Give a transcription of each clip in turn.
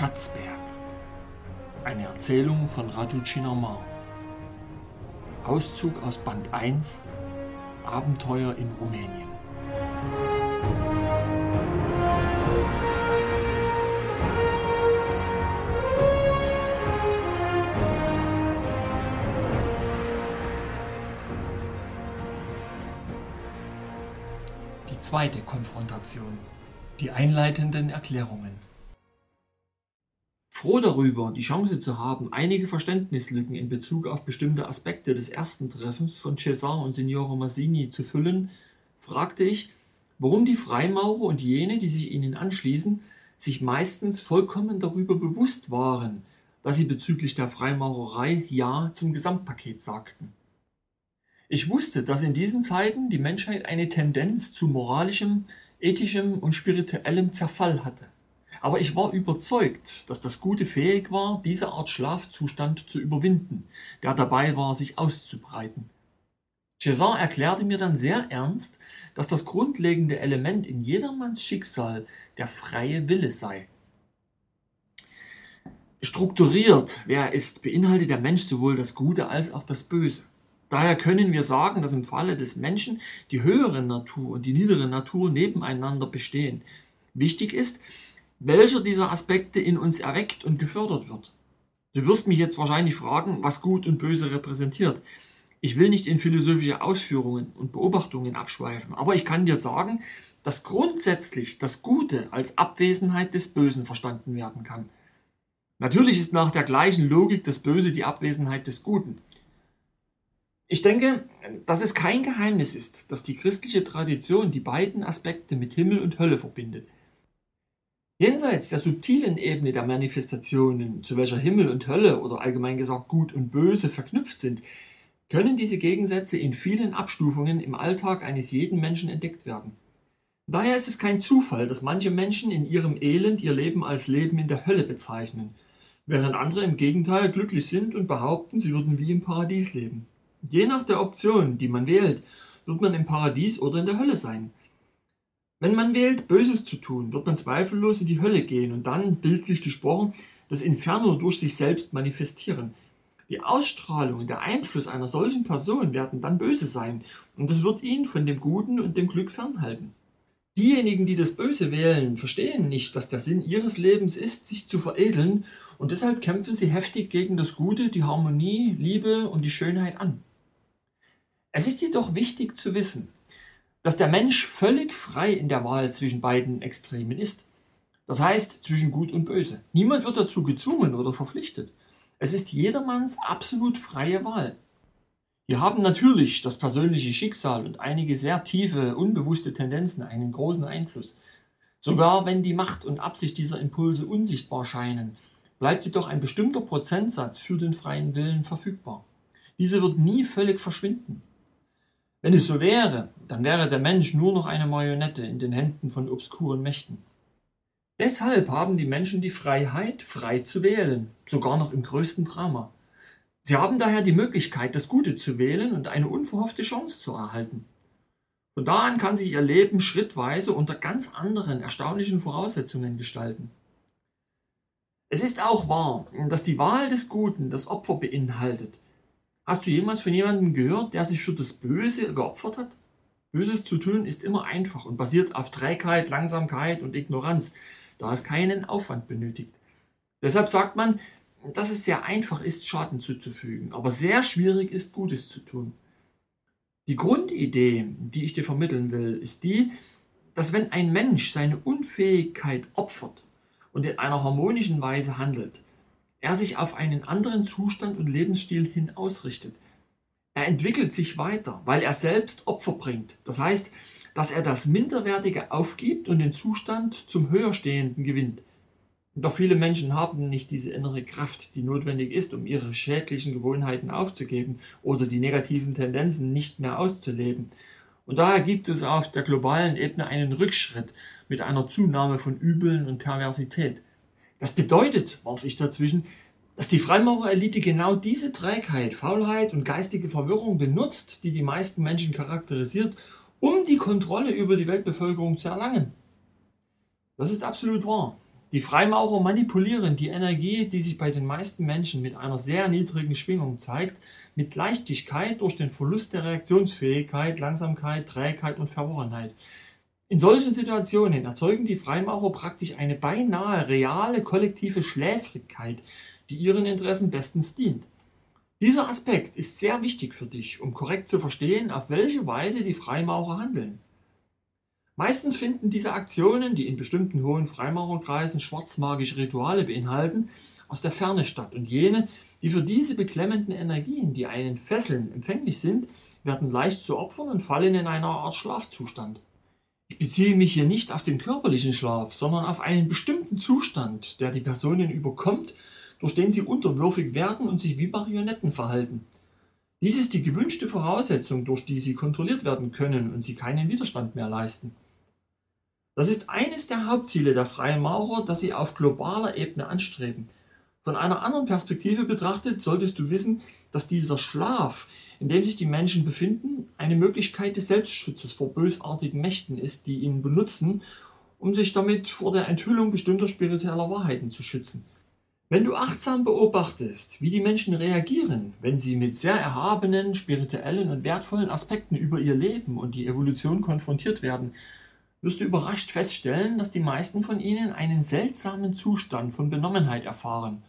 Schatzberg. Eine Erzählung von Radu Cinamar. Auszug aus Band 1 Abenteuer in Rumänien. Die zweite Konfrontation. Die einleitenden Erklärungen. Froh darüber, die Chance zu haben, einige Verständnislücken in Bezug auf bestimmte Aspekte des ersten Treffens von Cesar und Signore Massini zu füllen, fragte ich, warum die Freimaurer und jene, die sich ihnen anschließen, sich meistens vollkommen darüber bewusst waren, dass sie bezüglich der Freimaurerei Ja zum Gesamtpaket sagten. Ich wusste, dass in diesen Zeiten die Menschheit eine Tendenz zu moralischem, ethischem und spirituellem Zerfall hatte. Aber ich war überzeugt, dass das Gute fähig war, diese Art Schlafzustand zu überwinden, der dabei war, sich auszubreiten. César erklärte mir dann sehr ernst, dass das grundlegende Element in jedermanns Schicksal der freie Wille sei. Strukturiert, wer er ist, beinhaltet der Mensch sowohl das Gute als auch das Böse. Daher können wir sagen, dass im Falle des Menschen die höhere Natur und die niedere Natur nebeneinander bestehen. Wichtig ist, welcher dieser Aspekte in uns erweckt und gefördert wird. Du wirst mich jetzt wahrscheinlich fragen, was Gut und Böse repräsentiert. Ich will nicht in philosophische Ausführungen und Beobachtungen abschweifen, aber ich kann dir sagen, dass grundsätzlich das Gute als Abwesenheit des Bösen verstanden werden kann. Natürlich ist nach der gleichen Logik das Böse die Abwesenheit des Guten. Ich denke, dass es kein Geheimnis ist, dass die christliche Tradition die beiden Aspekte mit Himmel und Hölle verbindet. Jenseits der subtilen Ebene der Manifestationen, zu welcher Himmel und Hölle oder allgemein gesagt Gut und Böse verknüpft sind, können diese Gegensätze in vielen Abstufungen im Alltag eines jeden Menschen entdeckt werden. Daher ist es kein Zufall, dass manche Menschen in ihrem Elend ihr Leben als Leben in der Hölle bezeichnen, während andere im Gegenteil glücklich sind und behaupten, sie würden wie im Paradies leben. Je nach der Option, die man wählt, wird man im Paradies oder in der Hölle sein. Wenn man wählt, Böses zu tun, wird man zweifellos in die Hölle gehen und dann, bildlich gesprochen, das Inferno durch sich selbst manifestieren. Die Ausstrahlung und der Einfluss einer solchen Person werden dann böse sein und es wird ihn von dem Guten und dem Glück fernhalten. Diejenigen, die das Böse wählen, verstehen nicht, dass der Sinn ihres Lebens ist, sich zu veredeln und deshalb kämpfen sie heftig gegen das Gute, die Harmonie, Liebe und die Schönheit an. Es ist jedoch wichtig zu wissen, dass der Mensch völlig frei in der Wahl zwischen beiden Extremen ist. Das heißt zwischen Gut und Böse. Niemand wird dazu gezwungen oder verpflichtet. Es ist jedermanns absolut freie Wahl. Hier haben natürlich das persönliche Schicksal und einige sehr tiefe, unbewusste Tendenzen einen großen Einfluss. Sogar wenn die Macht und Absicht dieser Impulse unsichtbar scheinen, bleibt jedoch ein bestimmter Prozentsatz für den freien Willen verfügbar. Diese wird nie völlig verschwinden. Wenn es so wäre, dann wäre der Mensch nur noch eine Marionette in den Händen von obskuren Mächten. Deshalb haben die Menschen die Freiheit, frei zu wählen, sogar noch im größten Drama. Sie haben daher die Möglichkeit, das Gute zu wählen und eine unverhoffte Chance zu erhalten. Von da an kann sich ihr Leben schrittweise unter ganz anderen, erstaunlichen Voraussetzungen gestalten. Es ist auch wahr, dass die Wahl des Guten das Opfer beinhaltet, Hast du jemals von jemandem gehört, der sich für das Böse geopfert hat? Böses zu tun ist immer einfach und basiert auf Trägheit, Langsamkeit und Ignoranz, da es keinen Aufwand benötigt. Deshalb sagt man, dass es sehr einfach ist, Schaden zuzufügen, aber sehr schwierig ist, Gutes zu tun. Die Grundidee, die ich dir vermitteln will, ist die, dass wenn ein Mensch seine Unfähigkeit opfert und in einer harmonischen Weise handelt, er sich auf einen anderen Zustand und Lebensstil hin ausrichtet. Er entwickelt sich weiter, weil er selbst Opfer bringt. Das heißt, dass er das Minderwertige aufgibt und den Zustand zum Höherstehenden gewinnt. Doch viele Menschen haben nicht diese innere Kraft, die notwendig ist, um ihre schädlichen Gewohnheiten aufzugeben oder die negativen Tendenzen nicht mehr auszuleben. Und daher gibt es auf der globalen Ebene einen Rückschritt mit einer Zunahme von Übeln und Perversität. Das bedeutet, warf ich dazwischen, dass die Freimaurerelite genau diese Trägheit, Faulheit und geistige Verwirrung benutzt, die die meisten Menschen charakterisiert, um die Kontrolle über die Weltbevölkerung zu erlangen. Das ist absolut wahr. Die Freimaurer manipulieren die Energie, die sich bei den meisten Menschen mit einer sehr niedrigen Schwingung zeigt, mit Leichtigkeit durch den Verlust der Reaktionsfähigkeit, Langsamkeit, Trägheit und Verworrenheit. In solchen Situationen erzeugen die Freimaurer praktisch eine beinahe reale kollektive Schläfrigkeit, die ihren Interessen bestens dient. Dieser Aspekt ist sehr wichtig für dich, um korrekt zu verstehen, auf welche Weise die Freimaurer handeln. Meistens finden diese Aktionen, die in bestimmten hohen Freimaurerkreisen schwarzmagische Rituale beinhalten, aus der Ferne statt und jene, die für diese beklemmenden Energien, die einen fesseln, empfänglich sind, werden leicht zu Opfern und fallen in einer Art Schlafzustand. Ich beziehe mich hier nicht auf den körperlichen Schlaf, sondern auf einen bestimmten Zustand, der die Personen überkommt durch den sie unterwürfig werden und sich wie Marionetten verhalten. Dies ist die gewünschte Voraussetzung, durch die sie kontrolliert werden können und sie keinen Widerstand mehr leisten. Das ist eines der Hauptziele der Freien Maurer, das sie auf globaler Ebene anstreben. Von einer anderen Perspektive betrachtet solltest du wissen, dass dieser Schlaf, in dem sich die Menschen befinden, eine Möglichkeit des Selbstschutzes vor bösartigen Mächten ist, die ihn benutzen, um sich damit vor der Enthüllung bestimmter spiritueller Wahrheiten zu schützen. Wenn du achtsam beobachtest, wie die Menschen reagieren, wenn sie mit sehr erhabenen, spirituellen und wertvollen Aspekten über ihr Leben und die Evolution konfrontiert werden, wirst du überrascht feststellen, dass die meisten von ihnen einen seltsamen Zustand von Benommenheit erfahren.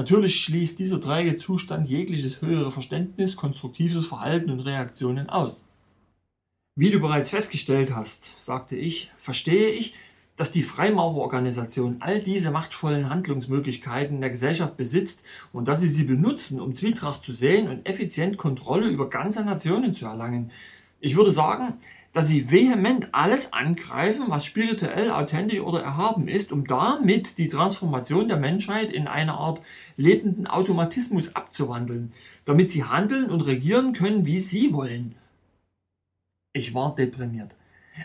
Natürlich schließt dieser träge Zustand jegliches höhere Verständnis, konstruktives Verhalten und Reaktionen aus. Wie du bereits festgestellt hast, sagte ich, verstehe ich, dass die Freimaurerorganisation all diese machtvollen Handlungsmöglichkeiten der Gesellschaft besitzt und dass sie sie benutzen, um Zwietracht zu sehen und effizient Kontrolle über ganze Nationen zu erlangen. Ich würde sagen, dass sie vehement alles angreifen, was spirituell, authentisch oder erhaben ist, um damit die Transformation der Menschheit in eine Art lebenden Automatismus abzuwandeln, damit sie handeln und regieren können, wie sie wollen. Ich war deprimiert.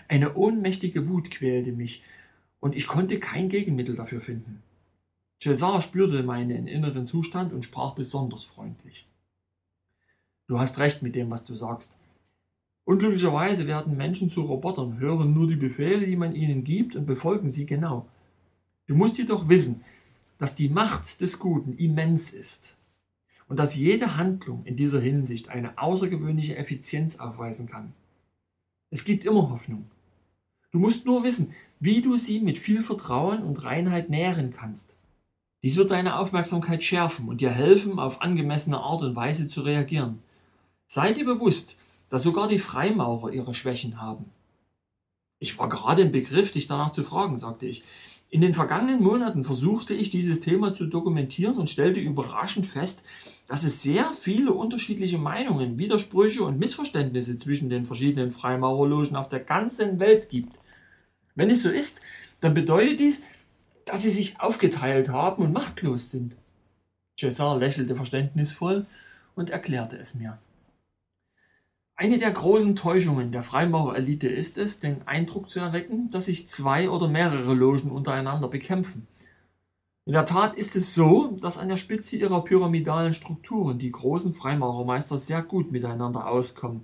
Eine ohnmächtige Wut quälte mich, und ich konnte kein Gegenmittel dafür finden. Cesar spürte meinen inneren Zustand und sprach besonders freundlich. Du hast recht mit dem, was du sagst. Unglücklicherweise werden Menschen zu Robotern, hören nur die Befehle, die man ihnen gibt und befolgen sie genau. Du musst jedoch wissen, dass die Macht des Guten immens ist und dass jede Handlung in dieser Hinsicht eine außergewöhnliche Effizienz aufweisen kann. Es gibt immer Hoffnung. Du musst nur wissen, wie du sie mit viel Vertrauen und Reinheit nähren kannst. Dies wird deine Aufmerksamkeit schärfen und dir helfen, auf angemessene Art und Weise zu reagieren. Sei dir bewusst, dass sogar die Freimaurer ihre Schwächen haben. Ich war gerade im Begriff, dich danach zu fragen, sagte ich. In den vergangenen Monaten versuchte ich, dieses Thema zu dokumentieren und stellte überraschend fest, dass es sehr viele unterschiedliche Meinungen, Widersprüche und Missverständnisse zwischen den verschiedenen Freimaurerlogen auf der ganzen Welt gibt. Wenn es so ist, dann bedeutet dies, dass sie sich aufgeteilt haben und machtlos sind. Cesar lächelte verständnisvoll und erklärte es mir. Eine der großen Täuschungen der Freimaurerelite ist es, den Eindruck zu erwecken, dass sich zwei oder mehrere Logen untereinander bekämpfen. In der Tat ist es so, dass an der Spitze ihrer pyramidalen Strukturen die großen Freimaurermeister sehr gut miteinander auskommen,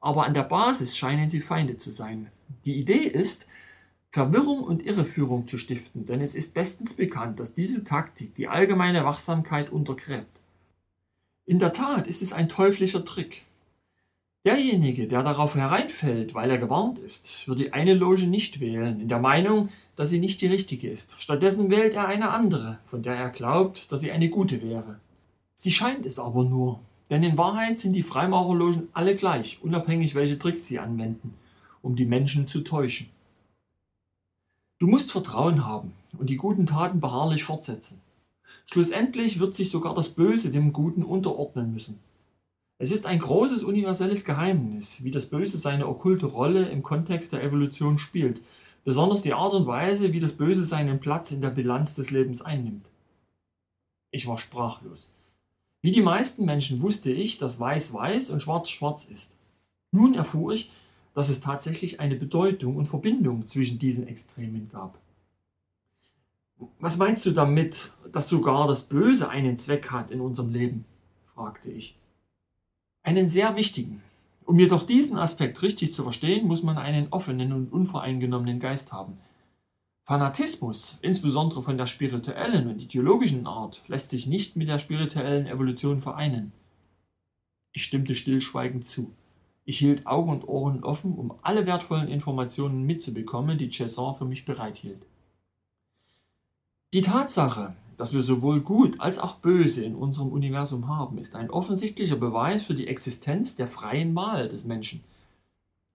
aber an der Basis scheinen sie Feinde zu sein. Die Idee ist, Verwirrung und Irreführung zu stiften, denn es ist bestens bekannt, dass diese Taktik die allgemeine Wachsamkeit untergräbt. In der Tat ist es ein teuflischer Trick. Derjenige, der darauf hereinfällt, weil er gewarnt ist, wird die eine Loge nicht wählen, in der Meinung, dass sie nicht die richtige ist. Stattdessen wählt er eine andere, von der er glaubt, dass sie eine gute wäre. Sie scheint es aber nur, denn in Wahrheit sind die Freimaurerlogen alle gleich, unabhängig welche Tricks sie anwenden, um die Menschen zu täuschen. Du musst Vertrauen haben und die guten Taten beharrlich fortsetzen. Schlussendlich wird sich sogar das Böse dem Guten unterordnen müssen. Es ist ein großes universelles Geheimnis, wie das Böse seine okkulte Rolle im Kontext der Evolution spielt, besonders die Art und Weise, wie das Böse seinen Platz in der Bilanz des Lebens einnimmt. Ich war sprachlos. Wie die meisten Menschen wusste ich, dass weiß weiß und schwarz schwarz ist. Nun erfuhr ich, dass es tatsächlich eine Bedeutung und Verbindung zwischen diesen Extremen gab. Was meinst du damit, dass sogar das Böse einen Zweck hat in unserem Leben? fragte ich. Einen sehr wichtigen. Um jedoch diesen Aspekt richtig zu verstehen, muss man einen offenen und unvoreingenommenen Geist haben. Fanatismus, insbesondere von der spirituellen und ideologischen Art, lässt sich nicht mit der spirituellen Evolution vereinen. Ich stimmte stillschweigend zu. Ich hielt Augen und Ohren offen, um alle wertvollen Informationen mitzubekommen, die Cesar für mich bereithielt. Die Tatsache, dass wir sowohl Gut als auch Böse in unserem Universum haben, ist ein offensichtlicher Beweis für die Existenz der freien Wahl des Menschen.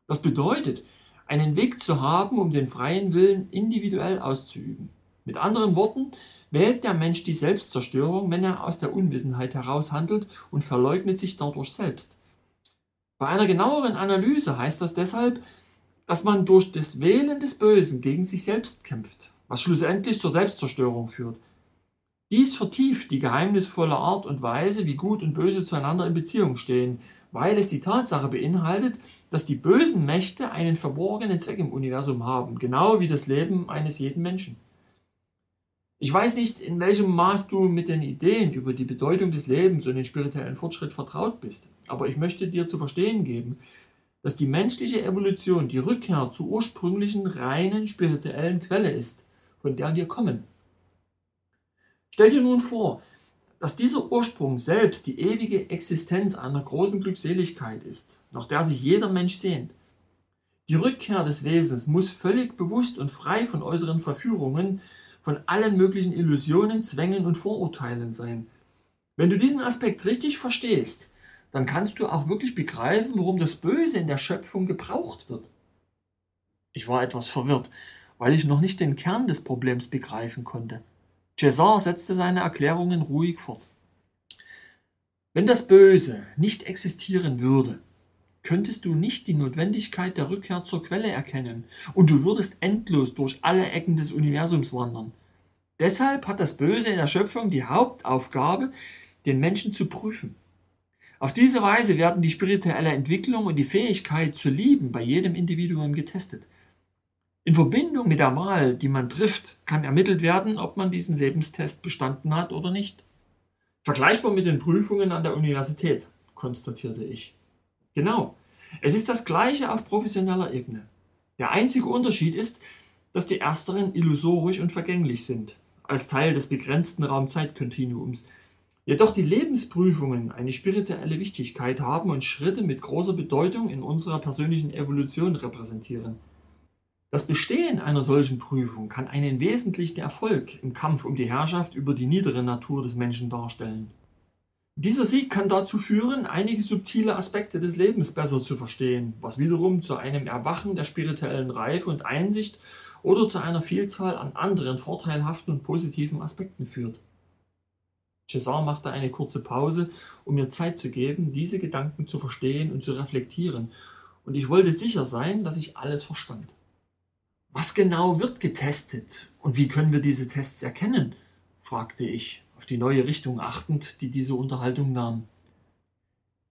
Das bedeutet, einen Weg zu haben, um den freien Willen individuell auszuüben. Mit anderen Worten, wählt der Mensch die Selbstzerstörung, wenn er aus der Unwissenheit heraus handelt und verleugnet sich dadurch selbst. Bei einer genaueren Analyse heißt das deshalb, dass man durch das Wählen des Bösen gegen sich selbst kämpft, was schlussendlich zur Selbstzerstörung führt. Dies vertieft die geheimnisvolle Art und Weise, wie Gut und Böse zueinander in Beziehung stehen, weil es die Tatsache beinhaltet, dass die bösen Mächte einen verborgenen Zweck im Universum haben, genau wie das Leben eines jeden Menschen. Ich weiß nicht, in welchem Maß du mit den Ideen über die Bedeutung des Lebens und den spirituellen Fortschritt vertraut bist, aber ich möchte dir zu verstehen geben, dass die menschliche Evolution die Rückkehr zur ursprünglichen reinen spirituellen Quelle ist, von der wir kommen. Stell dir nun vor, dass dieser Ursprung selbst die ewige Existenz einer großen Glückseligkeit ist, nach der sich jeder Mensch sehnt. Die Rückkehr des Wesens muss völlig bewusst und frei von äußeren Verführungen, von allen möglichen Illusionen, Zwängen und Vorurteilen sein. Wenn du diesen Aspekt richtig verstehst, dann kannst du auch wirklich begreifen, warum das Böse in der Schöpfung gebraucht wird. Ich war etwas verwirrt, weil ich noch nicht den Kern des Problems begreifen konnte. Cesar setzte seine Erklärungen ruhig fort. Wenn das Böse nicht existieren würde, könntest du nicht die Notwendigkeit der Rückkehr zur Quelle erkennen und du würdest endlos durch alle Ecken des Universums wandern. Deshalb hat das Böse in der Schöpfung die Hauptaufgabe, den Menschen zu prüfen. Auf diese Weise werden die spirituelle Entwicklung und die Fähigkeit zu lieben bei jedem Individuum getestet. In Verbindung mit der Wahl, die man trifft, kann ermittelt werden, ob man diesen Lebenstest bestanden hat oder nicht. Vergleichbar mit den Prüfungen an der Universität, konstatierte ich. Genau, es ist das gleiche auf professioneller Ebene. Der einzige Unterschied ist, dass die ersteren illusorisch und vergänglich sind, als Teil des begrenzten Raumzeitkontinuums. Jedoch die Lebensprüfungen eine spirituelle Wichtigkeit haben und Schritte mit großer Bedeutung in unserer persönlichen Evolution repräsentieren. Das Bestehen einer solchen Prüfung kann einen wesentlichen Erfolg im Kampf um die Herrschaft über die niedere Natur des Menschen darstellen. Dieser Sieg kann dazu führen, einige subtile Aspekte des Lebens besser zu verstehen, was wiederum zu einem Erwachen der spirituellen Reife und Einsicht oder zu einer Vielzahl an anderen vorteilhaften und positiven Aspekten führt. Cesar machte eine kurze Pause, um mir Zeit zu geben, diese Gedanken zu verstehen und zu reflektieren, und ich wollte sicher sein, dass ich alles verstand. Was genau wird getestet und wie können wir diese Tests erkennen? fragte ich, auf die neue Richtung achtend, die diese Unterhaltung nahm.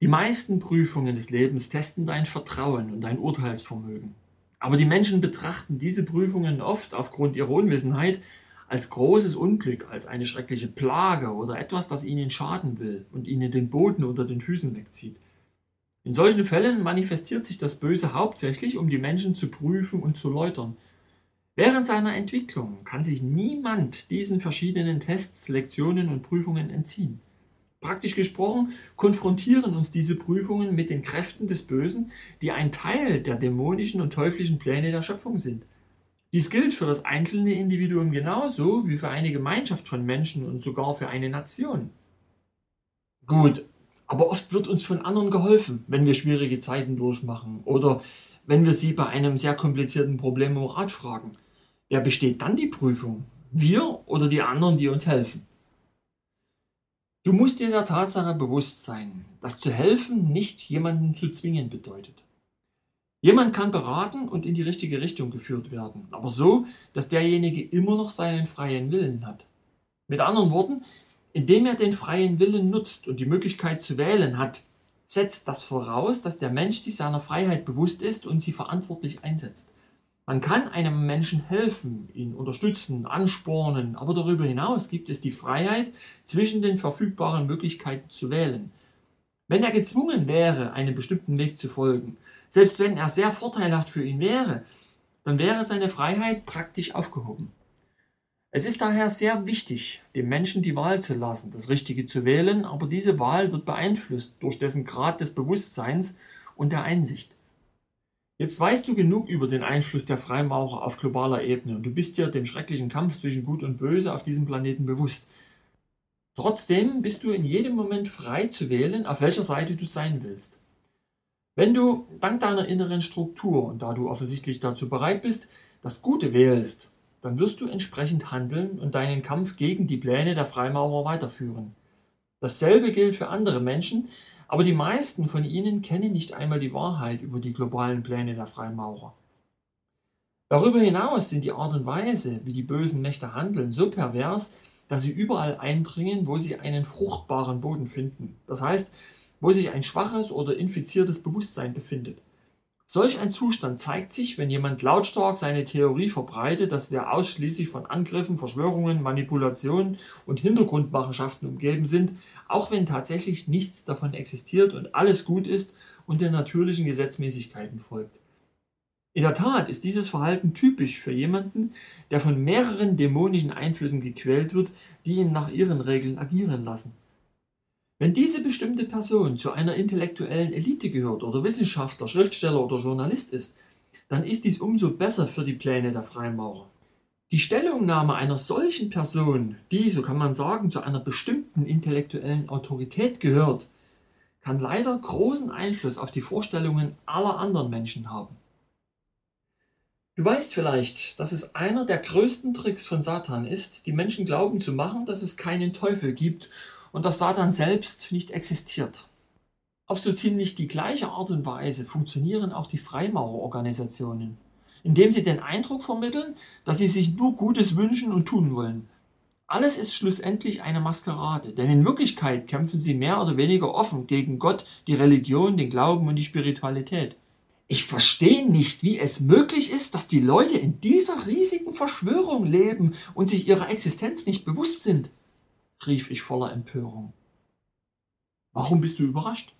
Die meisten Prüfungen des Lebens testen dein Vertrauen und dein Urteilsvermögen. Aber die Menschen betrachten diese Prüfungen oft aufgrund ihrer Unwissenheit als großes Unglück, als eine schreckliche Plage oder etwas, das ihnen schaden will und ihnen den Boden unter den Füßen wegzieht. In solchen Fällen manifestiert sich das Böse hauptsächlich, um die Menschen zu prüfen und zu läutern – Während seiner Entwicklung kann sich niemand diesen verschiedenen Tests, Lektionen und Prüfungen entziehen. Praktisch gesprochen konfrontieren uns diese Prüfungen mit den Kräften des Bösen, die ein Teil der dämonischen und teuflischen Pläne der Schöpfung sind. Dies gilt für das einzelne Individuum genauso wie für eine Gemeinschaft von Menschen und sogar für eine Nation. Gut, aber oft wird uns von anderen geholfen, wenn wir schwierige Zeiten durchmachen oder wenn wir sie bei einem sehr komplizierten Problem um Rat fragen. Wer besteht dann die Prüfung? Wir oder die anderen, die uns helfen? Du musst dir der Tatsache bewusst sein, dass zu helfen nicht jemanden zu zwingen bedeutet. Jemand kann beraten und in die richtige Richtung geführt werden, aber so, dass derjenige immer noch seinen freien Willen hat. Mit anderen Worten, indem er den freien Willen nutzt und die Möglichkeit zu wählen hat, setzt das voraus, dass der Mensch sich seiner Freiheit bewusst ist und sie verantwortlich einsetzt. Man kann einem Menschen helfen, ihn unterstützen, anspornen, aber darüber hinaus gibt es die Freiheit, zwischen den verfügbaren Möglichkeiten zu wählen. Wenn er gezwungen wäre, einen bestimmten Weg zu folgen, selbst wenn er sehr vorteilhaft für ihn wäre, dann wäre seine Freiheit praktisch aufgehoben. Es ist daher sehr wichtig, dem Menschen die Wahl zu lassen, das Richtige zu wählen, aber diese Wahl wird beeinflusst durch dessen Grad des Bewusstseins und der Einsicht. Jetzt weißt du genug über den Einfluss der Freimaurer auf globaler Ebene und du bist dir dem schrecklichen Kampf zwischen Gut und Böse auf diesem Planeten bewusst. Trotzdem bist du in jedem Moment frei zu wählen, auf welcher Seite du sein willst. Wenn du dank deiner inneren Struktur und da du offensichtlich dazu bereit bist, das Gute wählst, dann wirst du entsprechend handeln und deinen Kampf gegen die Pläne der Freimaurer weiterführen. Dasselbe gilt für andere Menschen, aber die meisten von ihnen kennen nicht einmal die Wahrheit über die globalen Pläne der Freimaurer. Darüber hinaus sind die Art und Weise, wie die bösen Mächte handeln, so pervers, dass sie überall eindringen, wo sie einen fruchtbaren Boden finden. Das heißt, wo sich ein schwaches oder infiziertes Bewusstsein befindet. Solch ein Zustand zeigt sich, wenn jemand lautstark seine Theorie verbreitet, dass wir ausschließlich von Angriffen, Verschwörungen, Manipulationen und Hintergrundmachenschaften umgeben sind, auch wenn tatsächlich nichts davon existiert und alles gut ist und den natürlichen Gesetzmäßigkeiten folgt. In der Tat ist dieses Verhalten typisch für jemanden, der von mehreren dämonischen Einflüssen gequält wird, die ihn nach ihren Regeln agieren lassen. Wenn diese bestimmte Person zu einer intellektuellen Elite gehört oder Wissenschaftler, Schriftsteller oder Journalist ist, dann ist dies umso besser für die Pläne der Freimaurer. Die Stellungnahme einer solchen Person, die, so kann man sagen, zu einer bestimmten intellektuellen Autorität gehört, kann leider großen Einfluss auf die Vorstellungen aller anderen Menschen haben. Du weißt vielleicht, dass es einer der größten Tricks von Satan ist, die Menschen glauben zu machen, dass es keinen Teufel gibt und dass Satan selbst nicht existiert. Auf so ziemlich die gleiche Art und Weise funktionieren auch die Freimaurerorganisationen, indem sie den Eindruck vermitteln, dass sie sich nur Gutes wünschen und tun wollen. Alles ist schlussendlich eine Maskerade, denn in Wirklichkeit kämpfen sie mehr oder weniger offen gegen Gott, die Religion, den Glauben und die Spiritualität. Ich verstehe nicht, wie es möglich ist, dass die Leute in dieser riesigen Verschwörung leben und sich ihrer Existenz nicht bewusst sind rief ich voller Empörung. Warum bist du überrascht?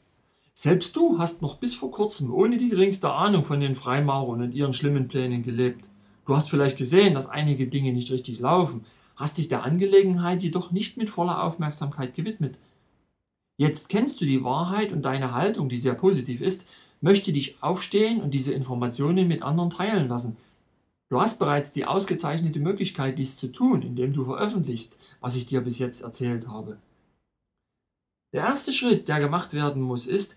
Selbst du hast noch bis vor kurzem ohne die geringste Ahnung von den Freimaurern und ihren schlimmen Plänen gelebt. Du hast vielleicht gesehen, dass einige Dinge nicht richtig laufen, hast dich der Angelegenheit jedoch nicht mit voller Aufmerksamkeit gewidmet. Jetzt kennst du die Wahrheit und deine Haltung, die sehr positiv ist, möchte dich aufstehen und diese Informationen mit anderen teilen lassen – Du hast bereits die ausgezeichnete Möglichkeit, dies zu tun, indem du veröffentlichst, was ich dir bis jetzt erzählt habe. Der erste Schritt, der gemacht werden muss, ist,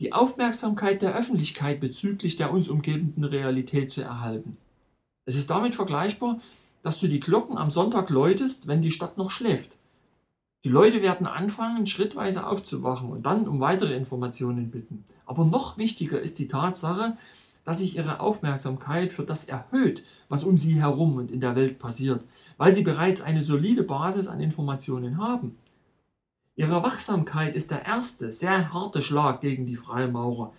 die Aufmerksamkeit der Öffentlichkeit bezüglich der uns umgebenden Realität zu erhalten. Es ist damit vergleichbar, dass du die Glocken am Sonntag läutest, wenn die Stadt noch schläft. Die Leute werden anfangen, schrittweise aufzuwachen und dann um weitere Informationen bitten. Aber noch wichtiger ist die Tatsache, dass sich ihre Aufmerksamkeit für das erhöht, was um sie herum und in der Welt passiert, weil sie bereits eine solide Basis an Informationen haben. Ihre Wachsamkeit ist der erste, sehr harte Schlag gegen die Freimaurer,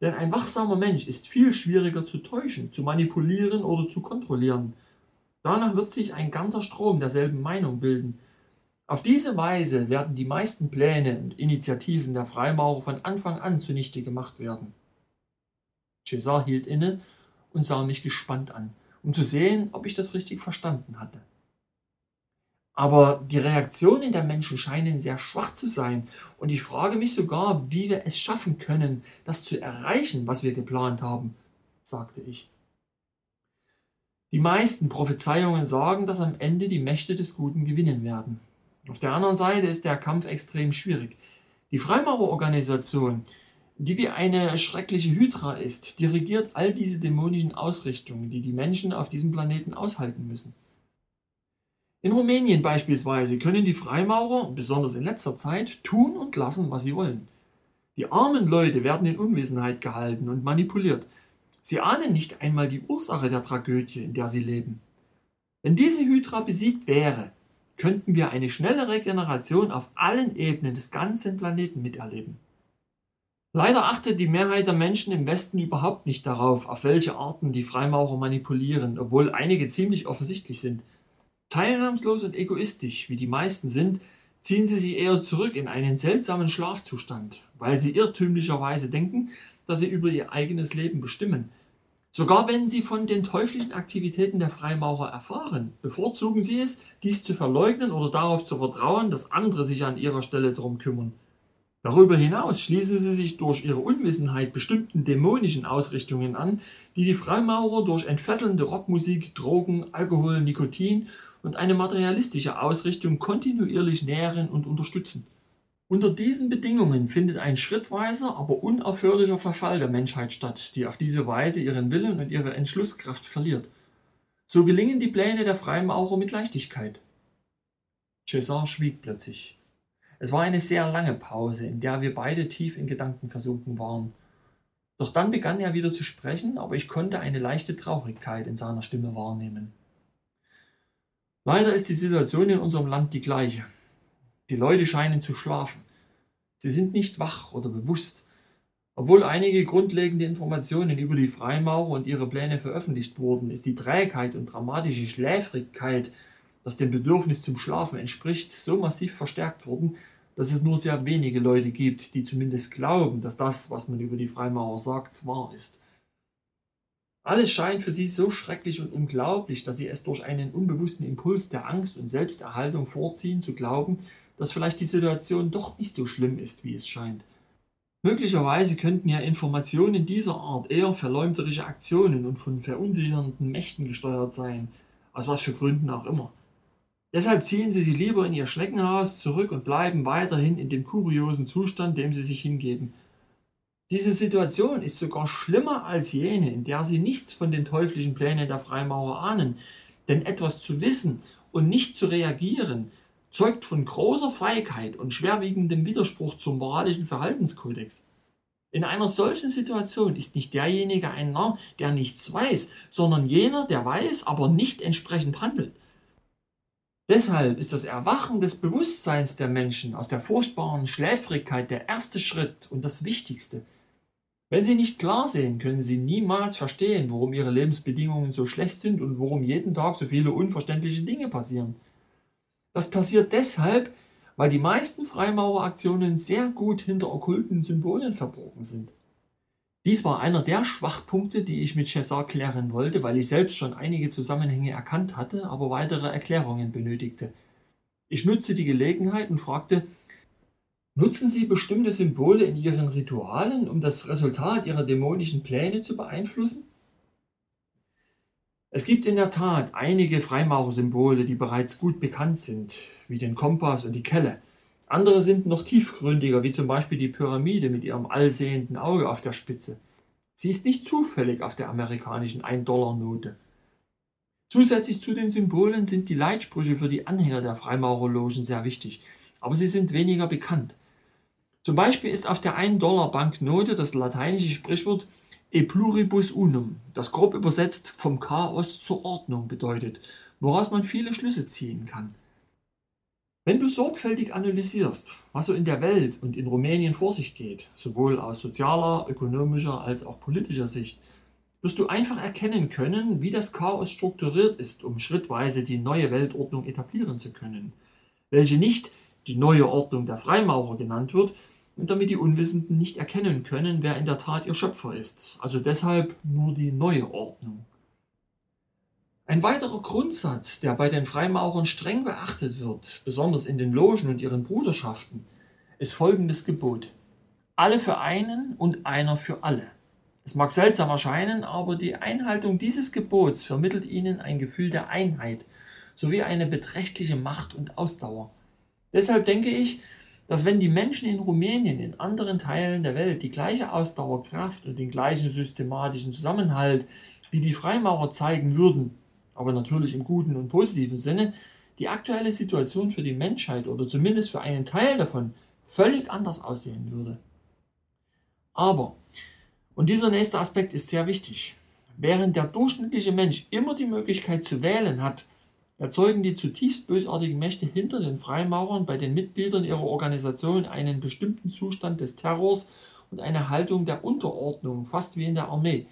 denn ein wachsamer Mensch ist viel schwieriger zu täuschen, zu manipulieren oder zu kontrollieren. Danach wird sich ein ganzer Strom derselben Meinung bilden. Auf diese Weise werden die meisten Pläne und Initiativen der Freimaurer von Anfang an zunichte gemacht werden. Cesar hielt inne und sah mich gespannt an, um zu sehen, ob ich das richtig verstanden hatte. Aber die Reaktionen der Menschen scheinen sehr schwach zu sein, und ich frage mich sogar, wie wir es schaffen können, das zu erreichen, was wir geplant haben, sagte ich. Die meisten Prophezeiungen sagen, dass am Ende die Mächte des Guten gewinnen werden. Auf der anderen Seite ist der Kampf extrem schwierig. Die Freimaurerorganisation die wie eine schreckliche Hydra ist, dirigiert all diese dämonischen Ausrichtungen, die die Menschen auf diesem Planeten aushalten müssen. In Rumänien beispielsweise können die Freimaurer, besonders in letzter Zeit, tun und lassen, was sie wollen. Die armen Leute werden in Unwissenheit gehalten und manipuliert. Sie ahnen nicht einmal die Ursache der Tragödie, in der sie leben. Wenn diese Hydra besiegt wäre, könnten wir eine schnelle Regeneration auf allen Ebenen des ganzen Planeten miterleben. Leider achtet die Mehrheit der Menschen im Westen überhaupt nicht darauf, auf welche Arten die Freimaurer manipulieren, obwohl einige ziemlich offensichtlich sind. Teilnahmslos und egoistisch, wie die meisten sind, ziehen sie sich eher zurück in einen seltsamen Schlafzustand, weil sie irrtümlicherweise denken, dass sie über ihr eigenes Leben bestimmen. Sogar wenn sie von den teuflischen Aktivitäten der Freimaurer erfahren, bevorzugen sie es, dies zu verleugnen oder darauf zu vertrauen, dass andere sich an ihrer Stelle darum kümmern. Darüber hinaus schließen sie sich durch ihre Unwissenheit bestimmten dämonischen Ausrichtungen an, die die Freimaurer durch entfesselnde Rockmusik, Drogen, Alkohol, Nikotin und eine materialistische Ausrichtung kontinuierlich nähren und unterstützen. Unter diesen Bedingungen findet ein schrittweiser, aber unaufhörlicher Verfall der Menschheit statt, die auf diese Weise ihren Willen und ihre Entschlusskraft verliert. So gelingen die Pläne der Freimaurer mit Leichtigkeit. César schwieg plötzlich. Es war eine sehr lange Pause, in der wir beide tief in Gedanken versunken waren. Doch dann begann er wieder zu sprechen, aber ich konnte eine leichte Traurigkeit in seiner Stimme wahrnehmen. Leider ist die Situation in unserem Land die gleiche. Die Leute scheinen zu schlafen. Sie sind nicht wach oder bewusst. Obwohl einige grundlegende Informationen über die Freimaurer und ihre Pläne veröffentlicht wurden, ist die Trägheit und dramatische Schläfrigkeit, das dem Bedürfnis zum Schlafen entspricht, so massiv verstärkt worden, dass es nur sehr wenige Leute gibt, die zumindest glauben, dass das, was man über die Freimaurer sagt, wahr ist. Alles scheint für sie so schrecklich und unglaublich, dass sie es durch einen unbewussten Impuls der Angst und Selbsterhaltung vorziehen, zu glauben, dass vielleicht die Situation doch nicht so schlimm ist, wie es scheint. Möglicherweise könnten ja Informationen dieser Art eher verleumderische Aktionen und von verunsichernden Mächten gesteuert sein, aus was für Gründen auch immer. Deshalb ziehen sie sich lieber in ihr Schneckenhaus zurück und bleiben weiterhin in dem kuriosen Zustand, dem sie sich hingeben. Diese Situation ist sogar schlimmer als jene, in der sie nichts von den teuflischen Plänen der Freimaurer ahnen, denn etwas zu wissen und nicht zu reagieren, zeugt von großer Feigheit und schwerwiegendem Widerspruch zum moralischen Verhaltenskodex. In einer solchen Situation ist nicht derjenige ein Narr, der nichts weiß, sondern jener, der weiß, aber nicht entsprechend handelt. Deshalb ist das Erwachen des Bewusstseins der Menschen aus der furchtbaren Schläfrigkeit der erste Schritt und das Wichtigste. Wenn sie nicht klar sehen, können sie niemals verstehen, warum ihre Lebensbedingungen so schlecht sind und warum jeden Tag so viele unverständliche Dinge passieren. Das passiert deshalb, weil die meisten Freimaureraktionen sehr gut hinter okkulten Symbolen verborgen sind. Dies war einer der Schwachpunkte, die ich mit César klären wollte, weil ich selbst schon einige Zusammenhänge erkannt hatte, aber weitere Erklärungen benötigte. Ich nutzte die Gelegenheit und fragte, nutzen Sie bestimmte Symbole in Ihren Ritualen, um das Resultat Ihrer dämonischen Pläne zu beeinflussen? Es gibt in der Tat einige Freimaurersymbole, die bereits gut bekannt sind, wie den Kompass und die Kelle. Andere sind noch tiefgründiger, wie zum Beispiel die Pyramide mit ihrem allsehenden Auge auf der Spitze. Sie ist nicht zufällig auf der amerikanischen 1-Dollar-Note. Zusätzlich zu den Symbolen sind die Leitsprüche für die Anhänger der Freimaurerlogen sehr wichtig, aber sie sind weniger bekannt. Zum Beispiel ist auf der 1-Dollar-Banknote das lateinische Sprichwort E pluribus unum, das grob übersetzt vom Chaos zur Ordnung bedeutet, woraus man viele Schlüsse ziehen kann. Wenn du sorgfältig analysierst, was so in der Welt und in Rumänien vor sich geht, sowohl aus sozialer, ökonomischer als auch politischer Sicht, wirst du einfach erkennen können, wie das Chaos strukturiert ist, um schrittweise die neue Weltordnung etablieren zu können, welche nicht die neue Ordnung der Freimaurer genannt wird, und damit die Unwissenden nicht erkennen können, wer in der Tat ihr Schöpfer ist, also deshalb nur die neue Ordnung. Ein weiterer Grundsatz, der bei den Freimaurern streng beachtet wird, besonders in den Logen und ihren Bruderschaften, ist folgendes Gebot. Alle für einen und einer für alle. Es mag seltsam erscheinen, aber die Einhaltung dieses Gebots vermittelt ihnen ein Gefühl der Einheit sowie eine beträchtliche Macht und Ausdauer. Deshalb denke ich, dass wenn die Menschen in Rumänien, in anderen Teilen der Welt die gleiche Ausdauerkraft und den gleichen systematischen Zusammenhalt wie die Freimaurer zeigen würden, aber natürlich im guten und positiven Sinne, die aktuelle Situation für die Menschheit oder zumindest für einen Teil davon völlig anders aussehen würde. Aber, und dieser nächste Aspekt ist sehr wichtig, während der durchschnittliche Mensch immer die Möglichkeit zu wählen hat, erzeugen die zutiefst bösartigen Mächte hinter den Freimaurern bei den Mitgliedern ihrer Organisation einen bestimmten Zustand des Terrors und eine Haltung der Unterordnung, fast wie in der Armee.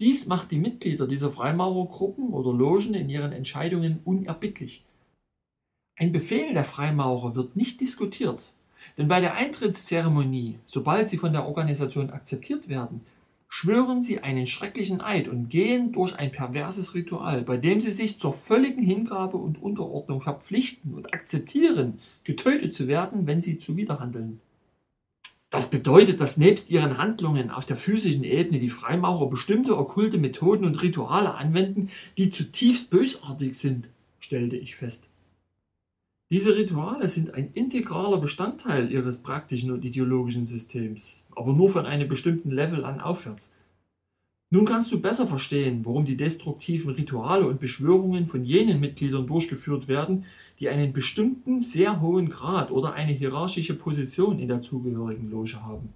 Dies macht die Mitglieder dieser Freimaurergruppen oder Logen in ihren Entscheidungen unerbittlich. Ein Befehl der Freimaurer wird nicht diskutiert, denn bei der Eintrittszeremonie, sobald sie von der Organisation akzeptiert werden, schwören sie einen schrecklichen Eid und gehen durch ein perverses Ritual, bei dem sie sich zur völligen Hingabe und Unterordnung verpflichten und akzeptieren, getötet zu werden, wenn sie zuwiderhandeln. Das bedeutet, dass nebst ihren Handlungen auf der physischen Ebene die Freimaurer bestimmte okkulte Methoden und Rituale anwenden, die zutiefst bösartig sind, stellte ich fest. Diese Rituale sind ein integraler Bestandteil ihres praktischen und ideologischen Systems, aber nur von einem bestimmten Level an aufwärts. Nun kannst du besser verstehen, warum die destruktiven Rituale und Beschwörungen von jenen Mitgliedern durchgeführt werden, die einen bestimmten sehr hohen Grad oder eine hierarchische Position in der zugehörigen Loge haben.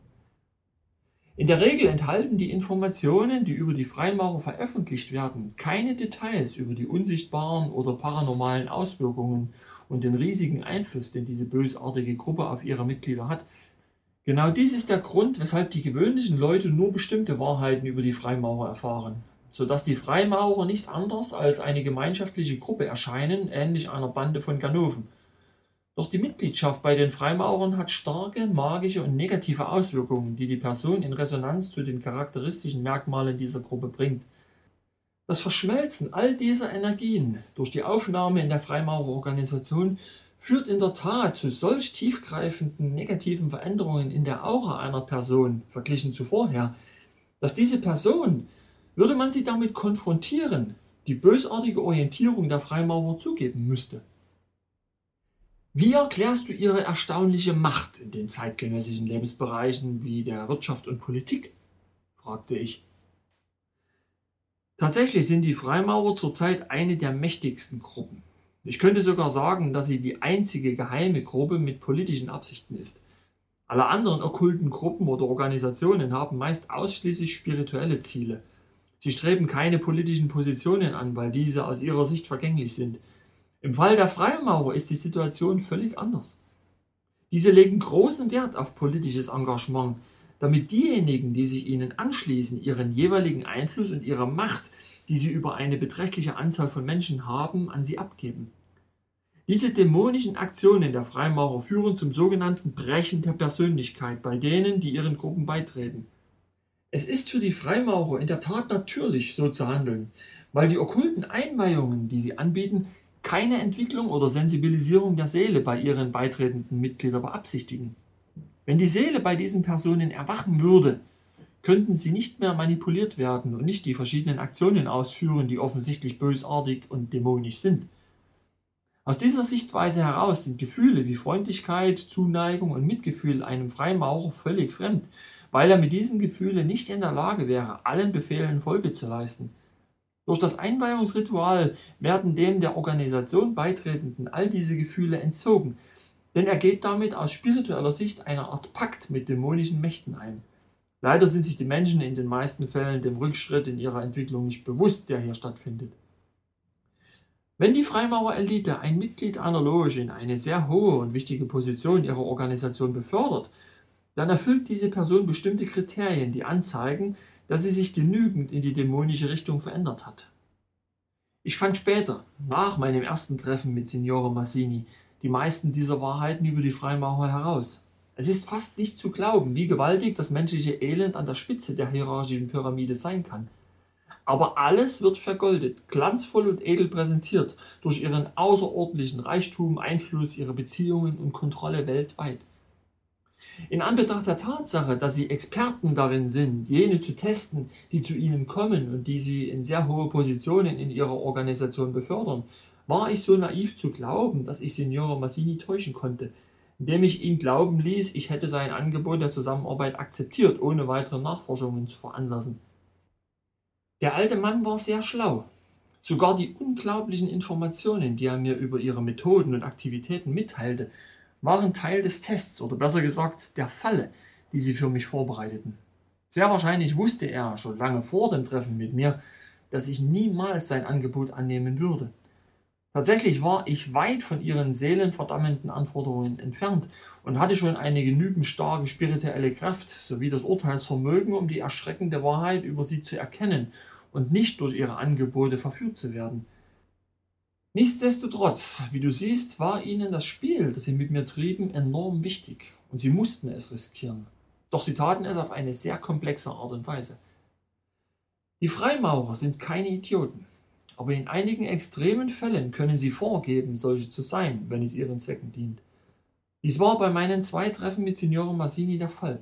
In der Regel enthalten die Informationen, die über die Freimaurer veröffentlicht werden, keine Details über die unsichtbaren oder paranormalen Auswirkungen und den riesigen Einfluss, den diese bösartige Gruppe auf ihre Mitglieder hat. Genau dies ist der Grund, weshalb die gewöhnlichen Leute nur bestimmte Wahrheiten über die Freimaurer erfahren, sodass die Freimaurer nicht anders als eine gemeinschaftliche Gruppe erscheinen, ähnlich einer Bande von Ganoven. Doch die Mitgliedschaft bei den Freimaurern hat starke magische und negative Auswirkungen, die die Person in Resonanz zu den charakteristischen Merkmalen dieser Gruppe bringt. Das Verschmelzen all dieser Energien durch die Aufnahme in der Freimaurerorganisation führt in der Tat zu solch tiefgreifenden negativen Veränderungen in der Aura einer Person, verglichen zu vorher, dass diese Person, würde man sie damit konfrontieren, die bösartige Orientierung der Freimaurer zugeben müsste. Wie erklärst du ihre erstaunliche Macht in den zeitgenössischen Lebensbereichen wie der Wirtschaft und Politik? fragte ich. Tatsächlich sind die Freimaurer zurzeit eine der mächtigsten Gruppen. Ich könnte sogar sagen, dass sie die einzige geheime Gruppe mit politischen Absichten ist. Alle anderen okkulten Gruppen oder Organisationen haben meist ausschließlich spirituelle Ziele. Sie streben keine politischen Positionen an, weil diese aus ihrer Sicht vergänglich sind. Im Fall der Freimaurer ist die Situation völlig anders. Diese legen großen Wert auf politisches Engagement, damit diejenigen, die sich ihnen anschließen, ihren jeweiligen Einfluss und ihre Macht, die sie über eine beträchtliche Anzahl von Menschen haben, an sie abgeben. Diese dämonischen Aktionen der Freimaurer führen zum sogenannten Brechen der Persönlichkeit bei denen, die ihren Gruppen beitreten. Es ist für die Freimaurer in der Tat natürlich, so zu handeln, weil die okkulten Einweihungen, die sie anbieten, keine Entwicklung oder Sensibilisierung der Seele bei ihren beitretenden Mitgliedern beabsichtigen. Wenn die Seele bei diesen Personen erwachen würde, könnten sie nicht mehr manipuliert werden und nicht die verschiedenen Aktionen ausführen, die offensichtlich bösartig und dämonisch sind. Aus dieser Sichtweise heraus sind Gefühle wie Freundlichkeit, Zuneigung und Mitgefühl einem Freimaurer völlig fremd, weil er mit diesen Gefühlen nicht in der Lage wäre, allen Befehlen Folge zu leisten. Durch das Einweihungsritual werden dem der Organisation beitretenden all diese Gefühle entzogen, denn er geht damit aus spiritueller Sicht eine Art Pakt mit dämonischen Mächten ein. Leider sind sich die Menschen in den meisten Fällen dem Rückschritt in ihrer Entwicklung nicht bewusst, der hier stattfindet. Wenn die Freimaurer-Elite ein Mitglied einer Loge in eine sehr hohe und wichtige Position ihrer Organisation befördert, dann erfüllt diese Person bestimmte Kriterien, die anzeigen, dass sie sich genügend in die dämonische Richtung verändert hat. Ich fand später, nach meinem ersten Treffen mit Signore Massini, die meisten dieser Wahrheiten über die Freimaurer heraus. Es ist fast nicht zu glauben, wie gewaltig das menschliche Elend an der Spitze der hierarchischen Pyramide sein kann. Aber alles wird vergoldet, glanzvoll und edel präsentiert, durch ihren außerordentlichen Reichtum, Einfluss, ihre Beziehungen und Kontrolle weltweit. In Anbetracht der Tatsache, dass sie Experten darin sind, jene zu testen, die zu ihnen kommen und die sie in sehr hohe Positionen in ihrer Organisation befördern, war ich so naiv zu glauben, dass ich Signore Massini täuschen konnte, indem ich ihn glauben ließ, ich hätte sein Angebot der Zusammenarbeit akzeptiert, ohne weitere Nachforschungen zu veranlassen. Der alte Mann war sehr schlau. Sogar die unglaublichen Informationen, die er mir über ihre Methoden und Aktivitäten mitteilte, waren Teil des Tests oder besser gesagt der Falle, die sie für mich vorbereiteten. Sehr wahrscheinlich wusste er schon lange vor dem Treffen mit mir, dass ich niemals sein Angebot annehmen würde. Tatsächlich war ich weit von ihren seelenverdammenden Anforderungen entfernt und hatte schon eine genügend starke spirituelle Kraft sowie das Urteilsvermögen, um die erschreckende Wahrheit über sie zu erkennen und nicht durch ihre Angebote verführt zu werden. Nichtsdestotrotz, wie du siehst, war ihnen das Spiel, das sie mit mir trieben, enorm wichtig und sie mussten es riskieren. Doch sie taten es auf eine sehr komplexe Art und Weise. Die Freimaurer sind keine Idioten, aber in einigen extremen Fällen können sie vorgeben, solche zu sein, wenn es ihren Zwecken dient. Dies war bei meinen zwei Treffen mit Signore Massini der Fall.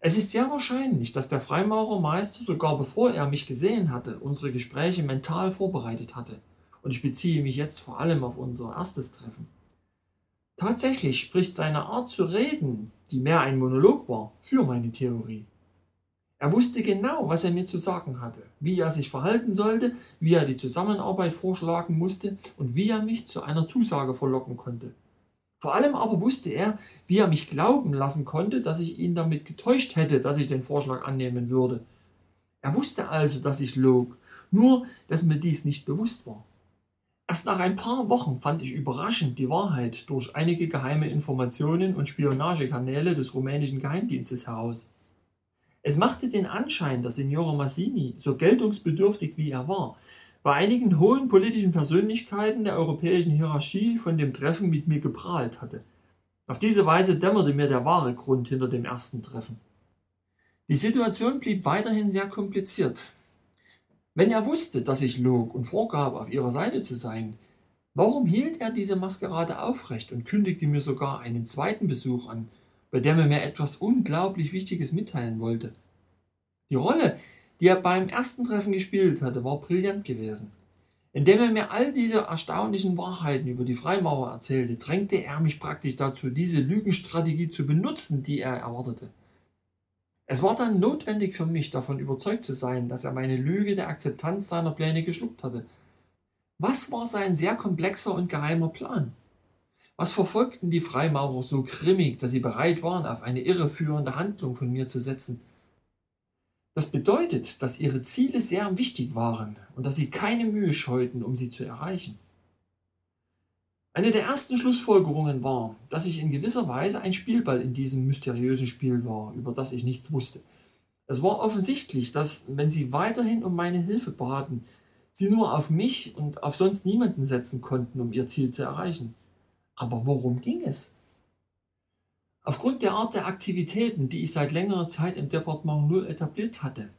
Es ist sehr wahrscheinlich, dass der Freimaurermeister sogar bevor er mich gesehen hatte, unsere Gespräche mental vorbereitet hatte. Und ich beziehe mich jetzt vor allem auf unser erstes Treffen. Tatsächlich spricht seine Art zu reden, die mehr ein Monolog war, für meine Theorie. Er wusste genau, was er mir zu sagen hatte, wie er sich verhalten sollte, wie er die Zusammenarbeit vorschlagen musste und wie er mich zu einer Zusage verlocken konnte. Vor allem aber wusste er, wie er mich glauben lassen konnte, dass ich ihn damit getäuscht hätte, dass ich den Vorschlag annehmen würde. Er wusste also, dass ich log, nur dass mir dies nicht bewusst war. Erst nach ein paar Wochen fand ich überraschend die Wahrheit durch einige geheime Informationen und Spionagekanäle des rumänischen Geheimdienstes heraus. Es machte den Anschein, dass Signore Massini, so geltungsbedürftig wie er war, bei einigen hohen politischen Persönlichkeiten der europäischen Hierarchie von dem Treffen mit mir geprahlt hatte. Auf diese Weise dämmerte mir der wahre Grund hinter dem ersten Treffen. Die Situation blieb weiterhin sehr kompliziert. Wenn er wusste, dass ich log und vorgab, auf ihrer Seite zu sein, warum hielt er diese Maskerade aufrecht und kündigte mir sogar einen zweiten Besuch an, bei dem er mir etwas unglaublich Wichtiges mitteilen wollte? Die Rolle, die er beim ersten Treffen gespielt hatte, war brillant gewesen. Indem er mir all diese erstaunlichen Wahrheiten über die Freimaurer erzählte, drängte er mich praktisch dazu, diese Lügenstrategie zu benutzen, die er erwartete. Es war dann notwendig für mich, davon überzeugt zu sein, dass er meine Lüge der Akzeptanz seiner Pläne geschluckt hatte. Was war sein sehr komplexer und geheimer Plan? Was verfolgten die Freimaurer so grimmig, dass sie bereit waren, auf eine irreführende Handlung von mir zu setzen? Das bedeutet, dass ihre Ziele sehr wichtig waren und dass sie keine Mühe scheuten, um sie zu erreichen. Eine der ersten Schlussfolgerungen war, dass ich in gewisser Weise ein Spielball in diesem mysteriösen Spiel war, über das ich nichts wusste. Es war offensichtlich, dass, wenn sie weiterhin um meine Hilfe baten, sie nur auf mich und auf sonst niemanden setzen konnten, um ihr Ziel zu erreichen. Aber worum ging es? Aufgrund der Art der Aktivitäten, die ich seit längerer Zeit im Departement Null etabliert hatte,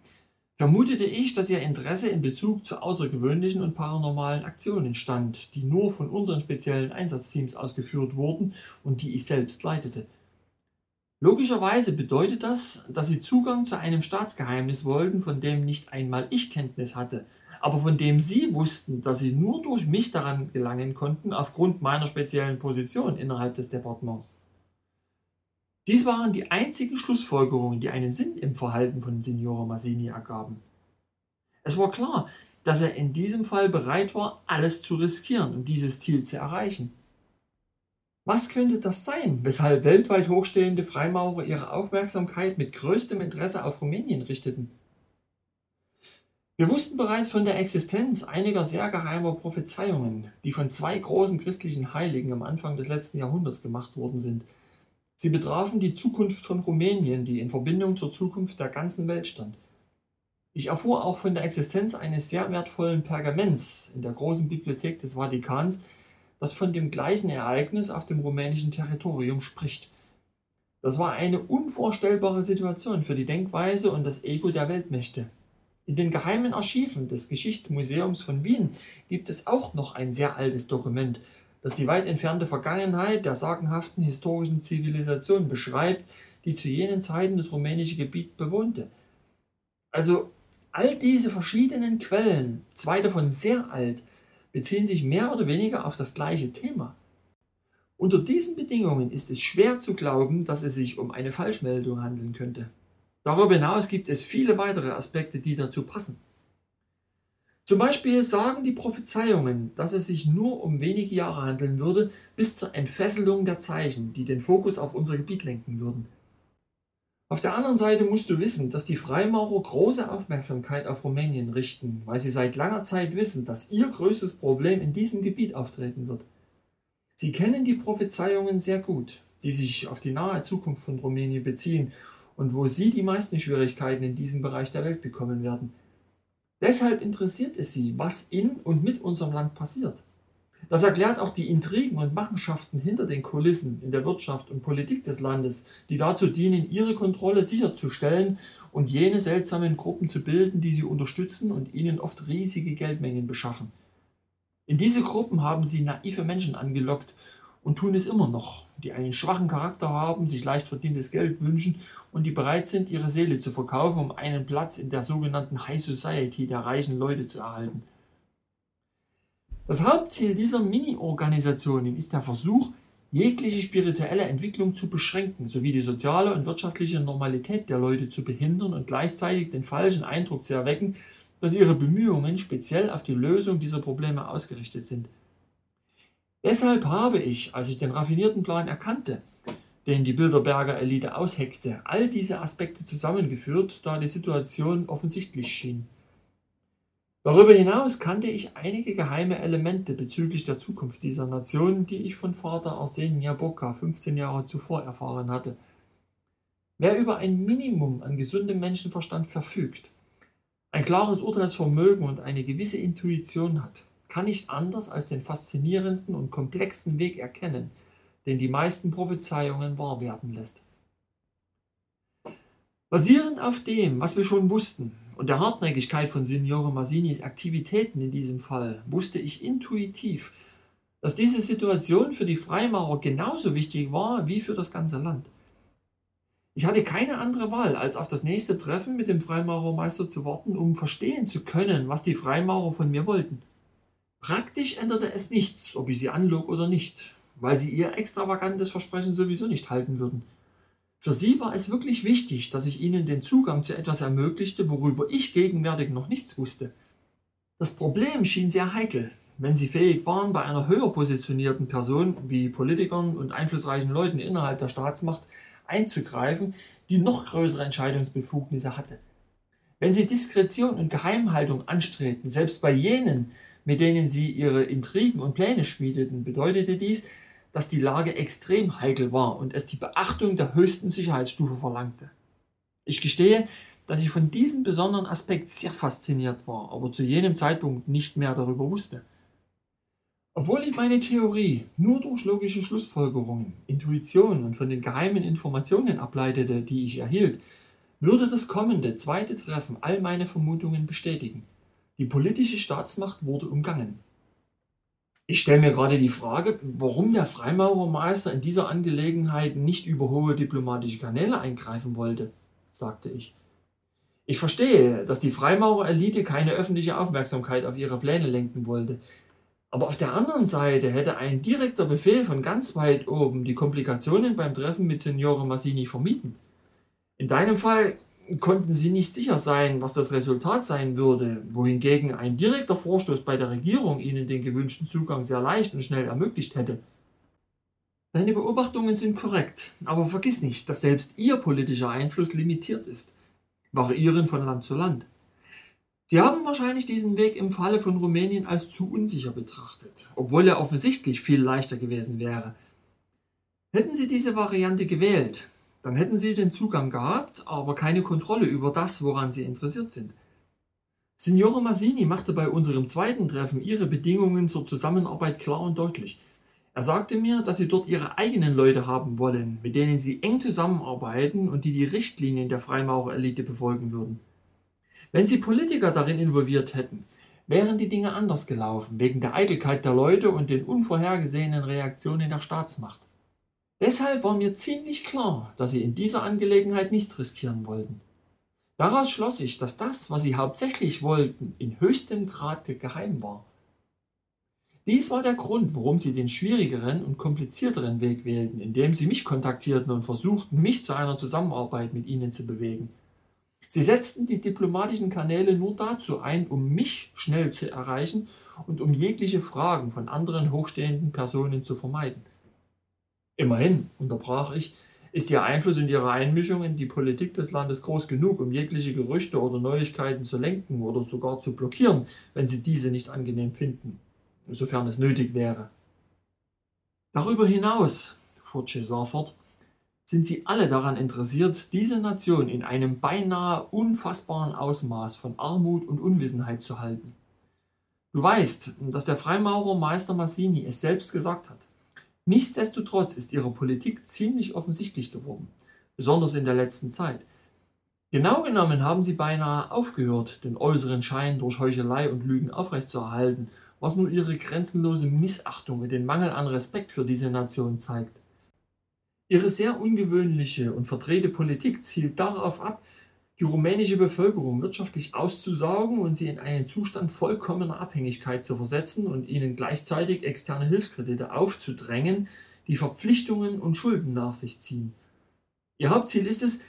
vermutete ich, dass ihr Interesse in Bezug zu außergewöhnlichen und paranormalen Aktionen stand, die nur von unseren speziellen Einsatzteams ausgeführt wurden und die ich selbst leitete. Logischerweise bedeutet das, dass sie Zugang zu einem Staatsgeheimnis wollten, von dem nicht einmal ich Kenntnis hatte, aber von dem sie wussten, dass sie nur durch mich daran gelangen konnten, aufgrund meiner speziellen Position innerhalb des Departements. Dies waren die einzigen Schlussfolgerungen, die einen Sinn im Verhalten von Signore Massini ergaben. Es war klar, dass er in diesem Fall bereit war, alles zu riskieren, um dieses Ziel zu erreichen. Was könnte das sein, weshalb weltweit hochstehende Freimaurer ihre Aufmerksamkeit mit größtem Interesse auf Rumänien richteten? Wir wussten bereits von der Existenz einiger sehr geheimer Prophezeiungen, die von zwei großen christlichen Heiligen am Anfang des letzten Jahrhunderts gemacht worden sind, Sie betrafen die Zukunft von Rumänien, die in Verbindung zur Zukunft der ganzen Welt stand. Ich erfuhr auch von der Existenz eines sehr wertvollen Pergaments in der großen Bibliothek des Vatikans, das von dem gleichen Ereignis auf dem rumänischen Territorium spricht. Das war eine unvorstellbare Situation für die Denkweise und das Ego der Weltmächte. In den geheimen Archiven des Geschichtsmuseums von Wien gibt es auch noch ein sehr altes Dokument, das die weit entfernte Vergangenheit der sagenhaften historischen Zivilisation beschreibt, die zu jenen Zeiten das rumänische Gebiet bewohnte. Also all diese verschiedenen Quellen, zwei davon sehr alt, beziehen sich mehr oder weniger auf das gleiche Thema. Unter diesen Bedingungen ist es schwer zu glauben, dass es sich um eine Falschmeldung handeln könnte. Darüber hinaus gibt es viele weitere Aspekte, die dazu passen. Zum Beispiel sagen die Prophezeiungen, dass es sich nur um wenige Jahre handeln würde, bis zur Entfesselung der Zeichen, die den Fokus auf unser Gebiet lenken würden. Auf der anderen Seite musst du wissen, dass die Freimaurer große Aufmerksamkeit auf Rumänien richten, weil sie seit langer Zeit wissen, dass ihr größtes Problem in diesem Gebiet auftreten wird. Sie kennen die Prophezeiungen sehr gut, die sich auf die nahe Zukunft von Rumänien beziehen und wo sie die meisten Schwierigkeiten in diesem Bereich der Welt bekommen werden – Deshalb interessiert es sie, was in und mit unserem Land passiert. Das erklärt auch die Intrigen und Machenschaften hinter den Kulissen in der Wirtschaft und Politik des Landes, die dazu dienen, ihre Kontrolle sicherzustellen und jene seltsamen Gruppen zu bilden, die sie unterstützen und ihnen oft riesige Geldmengen beschaffen. In diese Gruppen haben sie naive Menschen angelockt und tun es immer noch, die einen schwachen Charakter haben, sich leicht verdientes Geld wünschen und die bereit sind, ihre Seele zu verkaufen, um einen Platz in der sogenannten High Society der reichen Leute zu erhalten. Das Hauptziel dieser Mini-Organisationen ist der Versuch, jegliche spirituelle Entwicklung zu beschränken, sowie die soziale und wirtschaftliche Normalität der Leute zu behindern und gleichzeitig den falschen Eindruck zu erwecken, dass ihre Bemühungen speziell auf die Lösung dieser Probleme ausgerichtet sind. Deshalb habe ich, als ich den raffinierten Plan erkannte, den die Bilderberger Elite ausheckte, all diese Aspekte zusammengeführt, da die Situation offensichtlich schien. Darüber hinaus kannte ich einige geheime Elemente bezüglich der Zukunft dieser Nation, die ich von Vater Arsen Jaboka 15 Jahre zuvor erfahren hatte. Wer über ein Minimum an gesundem Menschenverstand verfügt, ein klares Urteilsvermögen und eine gewisse Intuition hat, kann nicht anders als den faszinierenden und komplexen Weg erkennen, den die meisten Prophezeiungen wahr werden lässt. Basierend auf dem, was wir schon wussten, und der Hartnäckigkeit von Signore Masinis Aktivitäten in diesem Fall wusste ich intuitiv, dass diese Situation für die Freimaurer genauso wichtig war wie für das ganze Land. Ich hatte keine andere Wahl, als auf das nächste Treffen mit dem Freimaurermeister zu warten, um verstehen zu können, was die Freimaurer von mir wollten. Praktisch änderte es nichts, ob ich sie anlog oder nicht, weil sie ihr extravagantes Versprechen sowieso nicht halten würden. Für sie war es wirklich wichtig, dass ich ihnen den Zugang zu etwas ermöglichte, worüber ich gegenwärtig noch nichts wusste. Das Problem schien sehr heikel, wenn sie fähig waren, bei einer höher positionierten Person wie Politikern und einflussreichen Leuten innerhalb der Staatsmacht einzugreifen, die noch größere Entscheidungsbefugnisse hatte. Wenn sie Diskretion und Geheimhaltung anstrebten, selbst bei jenen, mit denen sie ihre Intrigen und Pläne schmiedeten, bedeutete dies, dass die Lage extrem heikel war und es die Beachtung der höchsten Sicherheitsstufe verlangte. Ich gestehe, dass ich von diesem besonderen Aspekt sehr fasziniert war, aber zu jenem Zeitpunkt nicht mehr darüber wusste. Obwohl ich meine Theorie nur durch logische Schlussfolgerungen, Intuition und von den geheimen Informationen ableitete, die ich erhielt, würde das kommende zweite Treffen all meine Vermutungen bestätigen. Die politische Staatsmacht wurde umgangen. Ich stelle mir gerade die Frage, warum der Freimaurermeister in dieser Angelegenheit nicht über hohe diplomatische Kanäle eingreifen wollte, sagte ich. Ich verstehe, dass die Freimaurerelite keine öffentliche Aufmerksamkeit auf ihre Pläne lenken wollte. Aber auf der anderen Seite hätte ein direkter Befehl von ganz weit oben die Komplikationen beim Treffen mit Signore Massini vermieden. In deinem Fall konnten sie nicht sicher sein, was das Resultat sein würde, wohingegen ein direkter Vorstoß bei der Regierung ihnen den gewünschten Zugang sehr leicht und schnell ermöglicht hätte. Deine Beobachtungen sind korrekt, aber vergiss nicht, dass selbst ihr politischer Einfluss limitiert ist, variieren von Land zu Land. Sie haben wahrscheinlich diesen Weg im Falle von Rumänien als zu unsicher betrachtet, obwohl er offensichtlich viel leichter gewesen wäre. Hätten Sie diese Variante gewählt, dann hätten sie den Zugang gehabt, aber keine Kontrolle über das, woran sie interessiert sind. Signore Massini machte bei unserem zweiten Treffen ihre Bedingungen zur Zusammenarbeit klar und deutlich. Er sagte mir, dass sie dort ihre eigenen Leute haben wollen, mit denen sie eng zusammenarbeiten und die die Richtlinien der Freimaurerelite befolgen würden. Wenn sie Politiker darin involviert hätten, wären die Dinge anders gelaufen, wegen der Eitelkeit der Leute und den unvorhergesehenen Reaktionen der Staatsmacht. Deshalb war mir ziemlich klar, dass sie in dieser Angelegenheit nichts riskieren wollten. Daraus schloss ich, dass das, was sie hauptsächlich wollten, in höchstem Grade geheim war. Dies war der Grund, warum sie den schwierigeren und komplizierteren Weg wählten, indem sie mich kontaktierten und versuchten, mich zu einer Zusammenarbeit mit ihnen zu bewegen. Sie setzten die diplomatischen Kanäle nur dazu ein, um mich schnell zu erreichen und um jegliche Fragen von anderen hochstehenden Personen zu vermeiden. Immerhin, unterbrach ich, ist Ihr Einfluss und Ihre Einmischung in die Politik des Landes groß genug, um jegliche Gerüchte oder Neuigkeiten zu lenken oder sogar zu blockieren, wenn Sie diese nicht angenehm finden, sofern es nötig wäre. Darüber hinaus, fuhr Cesar fort, sind Sie alle daran interessiert, diese Nation in einem beinahe unfassbaren Ausmaß von Armut und Unwissenheit zu halten. Du weißt, dass der Freimaurer Meister Massini es selbst gesagt hat. Nichtsdestotrotz ist ihre Politik ziemlich offensichtlich geworden, besonders in der letzten Zeit. Genau genommen haben sie beinahe aufgehört, den äußeren Schein durch Heuchelei und Lügen aufrechtzuerhalten, was nur ihre grenzenlose Missachtung und den Mangel an Respekt für diese Nation zeigt. Ihre sehr ungewöhnliche und verdrehte Politik zielt darauf ab, die rumänische Bevölkerung wirtschaftlich auszusaugen und sie in einen Zustand vollkommener Abhängigkeit zu versetzen und ihnen gleichzeitig externe Hilfskredite aufzudrängen, die Verpflichtungen und Schulden nach sich ziehen. Ihr Hauptziel ist es,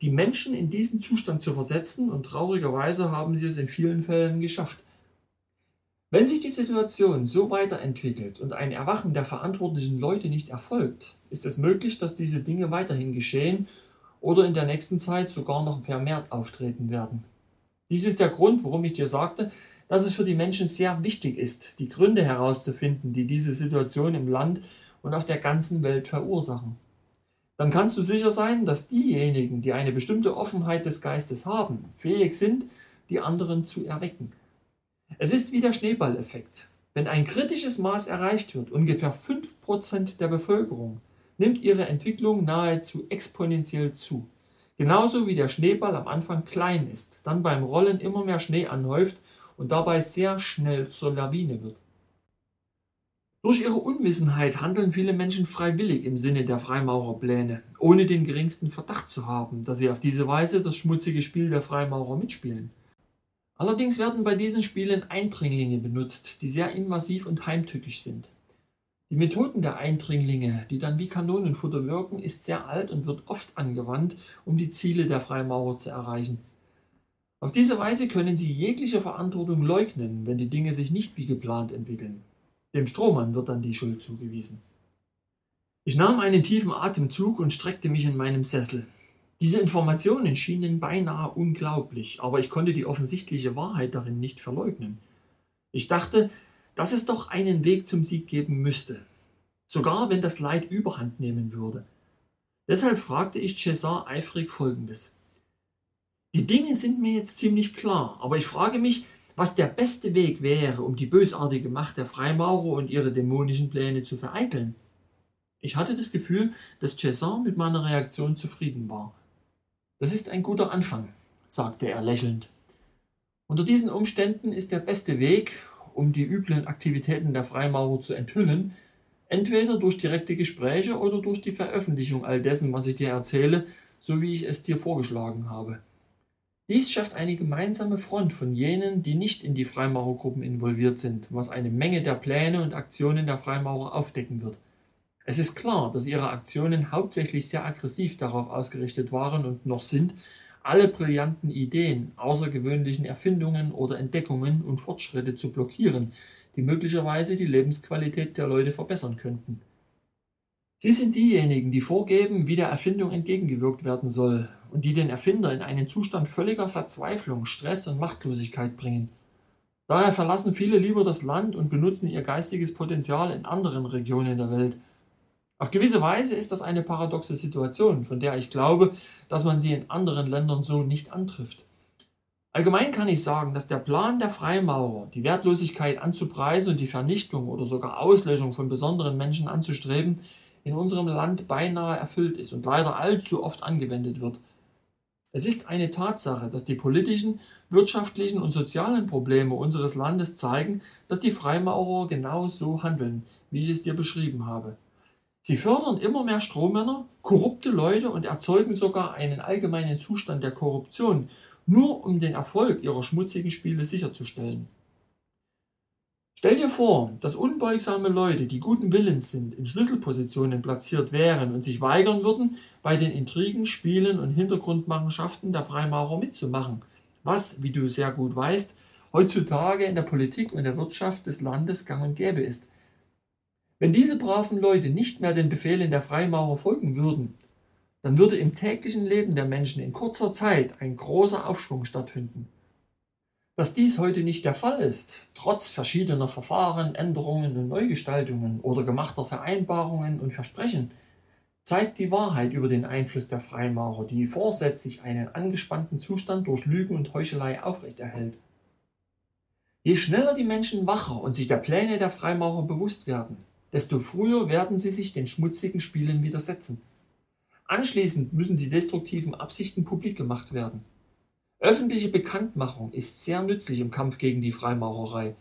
die Menschen in diesen Zustand zu versetzen und traurigerweise haben sie es in vielen Fällen geschafft. Wenn sich die Situation so weiterentwickelt und ein Erwachen der verantwortlichen Leute nicht erfolgt, ist es möglich, dass diese Dinge weiterhin geschehen oder in der nächsten Zeit sogar noch vermehrt auftreten werden. Dies ist der Grund, warum ich dir sagte, dass es für die Menschen sehr wichtig ist, die Gründe herauszufinden, die diese Situation im Land und auf der ganzen Welt verursachen. Dann kannst du sicher sein, dass diejenigen, die eine bestimmte Offenheit des Geistes haben, fähig sind, die anderen zu erwecken. Es ist wie der Schneeballeffekt. Wenn ein kritisches Maß erreicht wird, ungefähr 5% der Bevölkerung, nimmt ihre Entwicklung nahezu exponentiell zu. Genauso wie der Schneeball am Anfang klein ist, dann beim Rollen immer mehr Schnee anhäuft und dabei sehr schnell zur Lawine wird. Durch ihre Unwissenheit handeln viele Menschen freiwillig im Sinne der Freimaurerpläne, ohne den geringsten Verdacht zu haben, dass sie auf diese Weise das schmutzige Spiel der Freimaurer mitspielen. Allerdings werden bei diesen Spielen Eindringlinge benutzt, die sehr invasiv und heimtückisch sind. Die Methoden der Eindringlinge, die dann wie Kanonenfutter wirken, ist sehr alt und wird oft angewandt, um die Ziele der Freimaurer zu erreichen. Auf diese Weise können sie jegliche Verantwortung leugnen, wenn die Dinge sich nicht wie geplant entwickeln. Dem Strohmann wird dann die Schuld zugewiesen. Ich nahm einen tiefen Atemzug und streckte mich in meinem Sessel. Diese Informationen schienen beinahe unglaublich, aber ich konnte die offensichtliche Wahrheit darin nicht verleugnen. Ich dachte, dass es doch einen Weg zum Sieg geben müsste, sogar wenn das Leid überhand nehmen würde. Deshalb fragte ich Cesar eifrig Folgendes. Die Dinge sind mir jetzt ziemlich klar, aber ich frage mich, was der beste Weg wäre, um die bösartige Macht der Freimaurer und ihre dämonischen Pläne zu vereiteln. Ich hatte das Gefühl, dass Cesar mit meiner Reaktion zufrieden war. Das ist ein guter Anfang, sagte er lächelnd. Unter diesen Umständen ist der beste Weg, um die üblen Aktivitäten der Freimaurer zu enthüllen, entweder durch direkte Gespräche oder durch die Veröffentlichung all dessen, was ich dir erzähle, so wie ich es dir vorgeschlagen habe. Dies schafft eine gemeinsame Front von jenen, die nicht in die Freimaurergruppen involviert sind, was eine Menge der Pläne und Aktionen der Freimaurer aufdecken wird. Es ist klar, dass ihre Aktionen hauptsächlich sehr aggressiv darauf ausgerichtet waren und noch sind, alle brillanten Ideen, außergewöhnlichen Erfindungen oder Entdeckungen und Fortschritte zu blockieren, die möglicherweise die Lebensqualität der Leute verbessern könnten. Sie sind diejenigen, die vorgeben, wie der Erfindung entgegengewirkt werden soll und die den Erfinder in einen Zustand völliger Verzweiflung, Stress und Machtlosigkeit bringen. Daher verlassen viele lieber das Land und benutzen ihr geistiges Potenzial in anderen Regionen der Welt – auf gewisse Weise ist das eine paradoxe Situation, von der ich glaube, dass man sie in anderen Ländern so nicht antrifft. Allgemein kann ich sagen, dass der Plan der Freimaurer, die Wertlosigkeit anzupreisen und die Vernichtung oder sogar Auslöschung von besonderen Menschen anzustreben, in unserem Land beinahe erfüllt ist und leider allzu oft angewendet wird. Es ist eine Tatsache, dass die politischen, wirtschaftlichen und sozialen Probleme unseres Landes zeigen, dass die Freimaurer genau so handeln, wie ich es dir beschrieben habe. Sie fördern immer mehr Strohmänner, korrupte Leute und erzeugen sogar einen allgemeinen Zustand der Korruption, nur um den Erfolg ihrer schmutzigen Spiele sicherzustellen. Stell dir vor, dass unbeugsame Leute, die guten Willens sind, in Schlüsselpositionen platziert wären und sich weigern würden, bei den Intrigen, Spielen und Hintergrundmachenschaften der Freimaurer mitzumachen, was, wie du sehr gut weißt, heutzutage in der Politik und der Wirtschaft des Landes gang und gäbe ist. Wenn diese braven Leute nicht mehr den Befehlen der Freimaurer folgen würden, dann würde im täglichen Leben der Menschen in kurzer Zeit ein großer Aufschwung stattfinden. Dass dies heute nicht der Fall ist, trotz verschiedener Verfahren, Änderungen und Neugestaltungen oder gemachter Vereinbarungen und Versprechen, zeigt die Wahrheit über den Einfluss der Freimaurer, die vorsätzlich einen angespannten Zustand durch Lügen und Heuchelei aufrechterhält. Je schneller die Menschen wacher und sich der Pläne der Freimaurer bewusst werden, desto früher werden sie sich den schmutzigen Spielen widersetzen. Anschließend müssen die destruktiven Absichten publik gemacht werden. Öffentliche Bekanntmachung ist sehr nützlich im Kampf gegen die Freimaurerei.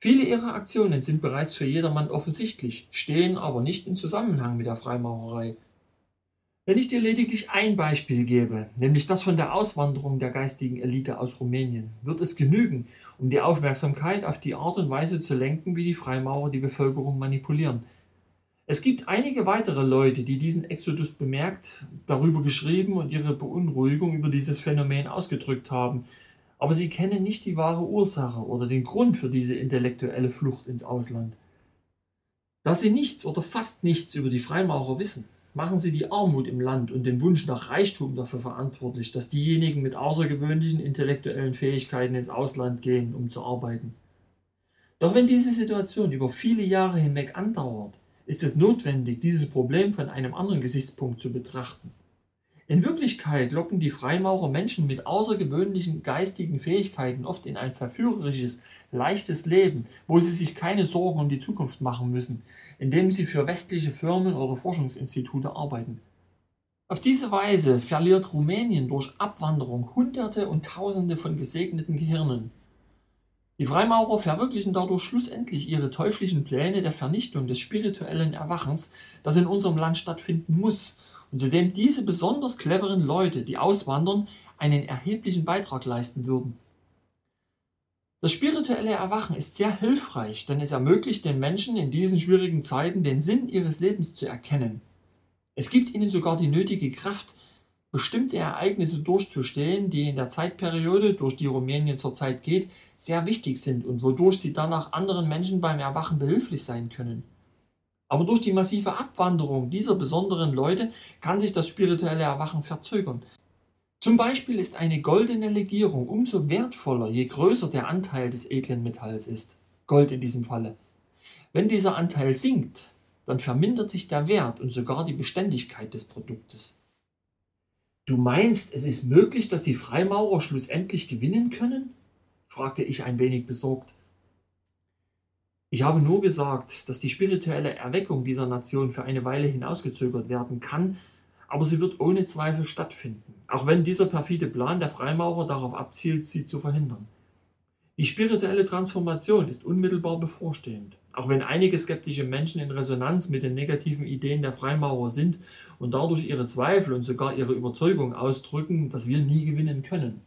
Viele ihrer Aktionen sind bereits für jedermann offensichtlich, stehen aber nicht in Zusammenhang mit der Freimaurerei. Wenn ich dir lediglich ein Beispiel gebe, nämlich das von der Auswanderung der geistigen Elite aus Rumänien, wird es genügen, um die Aufmerksamkeit auf die Art und Weise zu lenken, wie die Freimaurer die Bevölkerung manipulieren. Es gibt einige weitere Leute, die diesen Exodus bemerkt, darüber geschrieben und ihre Beunruhigung über dieses Phänomen ausgedrückt haben, aber sie kennen nicht die wahre Ursache oder den Grund für diese intellektuelle Flucht ins Ausland. Da sie nichts oder fast nichts über die Freimaurer wissen, machen sie die Armut im Land und den Wunsch nach Reichtum dafür verantwortlich, dass diejenigen mit außergewöhnlichen intellektuellen Fähigkeiten ins Ausland gehen, um zu arbeiten. Doch wenn diese Situation über viele Jahre hinweg andauert, ist es notwendig, dieses Problem von einem anderen Gesichtspunkt zu betrachten. In Wirklichkeit locken die Freimaurer Menschen mit außergewöhnlichen geistigen Fähigkeiten oft in ein verführerisches, leichtes Leben, wo sie sich keine Sorgen um die Zukunft machen müssen, indem sie für westliche Firmen oder Forschungsinstitute arbeiten. Auf diese Weise verliert Rumänien durch Abwanderung Hunderte und Tausende von gesegneten Gehirnen, die Freimaurer verwirklichen dadurch schlussendlich ihre teuflischen Pläne der Vernichtung des spirituellen Erwachens, das in unserem Land stattfinden muss und zu dem diese besonders cleveren Leute, die auswandern, einen erheblichen Beitrag leisten würden. Das spirituelle Erwachen ist sehr hilfreich, denn es ermöglicht den Menschen in diesen schwierigen Zeiten den Sinn ihres Lebens zu erkennen. Es gibt ihnen sogar die nötige Kraft, bestimmte Ereignisse durchzustehen, die in der Zeitperiode, durch die Rumänien zurzeit geht, sehr wichtig sind und wodurch sie danach anderen Menschen beim Erwachen behilflich sein können. Aber durch die massive Abwanderung dieser besonderen Leute kann sich das spirituelle Erwachen verzögern. Zum Beispiel ist eine goldene Legierung umso wertvoller, je größer der Anteil des edlen Metalls ist. Gold in diesem Falle. Wenn dieser Anteil sinkt, dann vermindert sich der Wert und sogar die Beständigkeit des Produktes. Du meinst, es ist möglich, dass die Freimaurer schlussendlich gewinnen können? fragte ich ein wenig besorgt. Ich habe nur gesagt, dass die spirituelle Erweckung dieser Nation für eine Weile hinausgezögert werden kann, aber sie wird ohne Zweifel stattfinden, auch wenn dieser perfide Plan der Freimaurer darauf abzielt, sie zu verhindern. Die spirituelle Transformation ist unmittelbar bevorstehend. Auch wenn einige skeptische Menschen in Resonanz mit den negativen Ideen der Freimaurer sind und dadurch ihre Zweifel und sogar ihre Überzeugung ausdrücken, dass wir nie gewinnen können.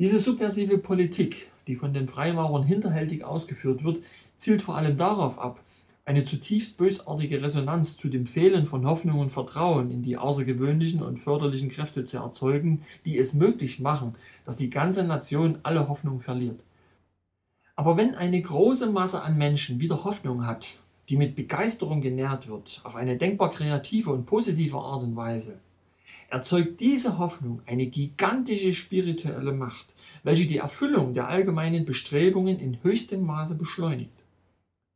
Diese subversive Politik, die von den Freimaurern hinterhältig ausgeführt wird, zielt vor allem darauf ab, eine zutiefst bösartige Resonanz zu dem Fehlen von Hoffnung und Vertrauen in die außergewöhnlichen und förderlichen Kräfte zu erzeugen, die es möglich machen, dass die ganze Nation alle Hoffnung verliert. Aber wenn eine große Masse an Menschen wieder Hoffnung hat, die mit Begeisterung genährt wird, auf eine denkbar kreative und positive Art und Weise, erzeugt diese Hoffnung eine gigantische spirituelle Macht, welche die Erfüllung der allgemeinen Bestrebungen in höchstem Maße beschleunigt.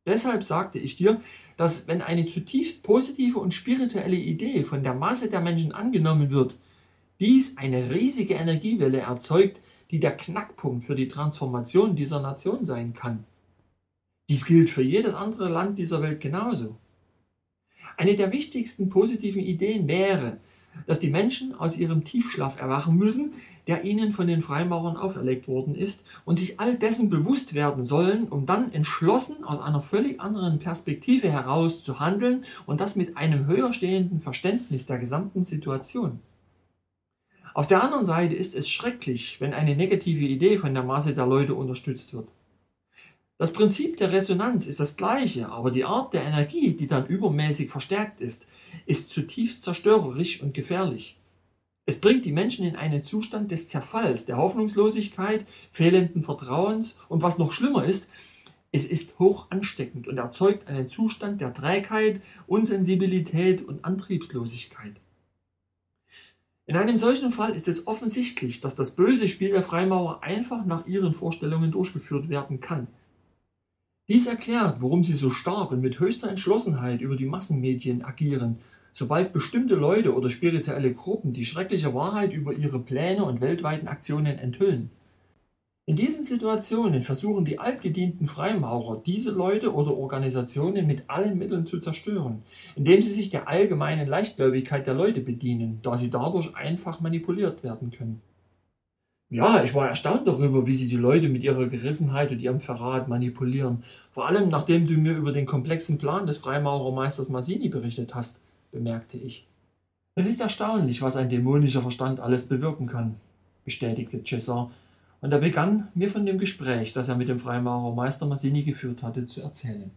Deshalb sagte ich dir, dass wenn eine zutiefst positive und spirituelle Idee von der Masse der Menschen angenommen wird, dies eine riesige Energiewelle erzeugt, die der Knackpunkt für die Transformation dieser Nation sein kann. Dies gilt für jedes andere Land dieser Welt genauso. Eine der wichtigsten positiven Ideen wäre, dass die Menschen aus ihrem Tiefschlaf erwachen müssen, der ihnen von den Freimaurern auferlegt worden ist, und sich all dessen bewusst werden sollen, um dann entschlossen aus einer völlig anderen Perspektive heraus zu handeln und das mit einem höher stehenden Verständnis der gesamten Situation. Auf der anderen Seite ist es schrecklich, wenn eine negative Idee von der Masse der Leute unterstützt wird. Das Prinzip der Resonanz ist das gleiche, aber die Art der Energie, die dann übermäßig verstärkt ist, ist zutiefst zerstörerisch und gefährlich. Es bringt die Menschen in einen Zustand des Zerfalls, der Hoffnungslosigkeit, fehlenden Vertrauens und was noch schlimmer ist, es ist hoch ansteckend und erzeugt einen Zustand der Trägheit, Unsensibilität und Antriebslosigkeit. In einem solchen Fall ist es offensichtlich, dass das böse Spiel der Freimaurer einfach nach ihren Vorstellungen durchgeführt werden kann. Dies erklärt, warum sie so stark und mit höchster Entschlossenheit über die Massenmedien agieren, sobald bestimmte Leute oder spirituelle Gruppen die schreckliche Wahrheit über ihre Pläne und weltweiten Aktionen enthüllen. In diesen Situationen versuchen die altgedienten Freimaurer, diese Leute oder Organisationen mit allen Mitteln zu zerstören, indem sie sich der allgemeinen Leichtgläubigkeit der Leute bedienen, da sie dadurch einfach manipuliert werden können. Ja, ich war erstaunt darüber, wie sie die Leute mit ihrer Gerissenheit und ihrem Verrat manipulieren. Vor allem, nachdem du mir über den komplexen Plan des Freimaurermeisters Masini berichtet hast, bemerkte ich. Es ist erstaunlich, was ein dämonischer Verstand alles bewirken kann, bestätigte Cesar und er begann, mir von dem Gespräch, das er mit dem Freimaurer Meister Masini geführt hatte, zu erzählen.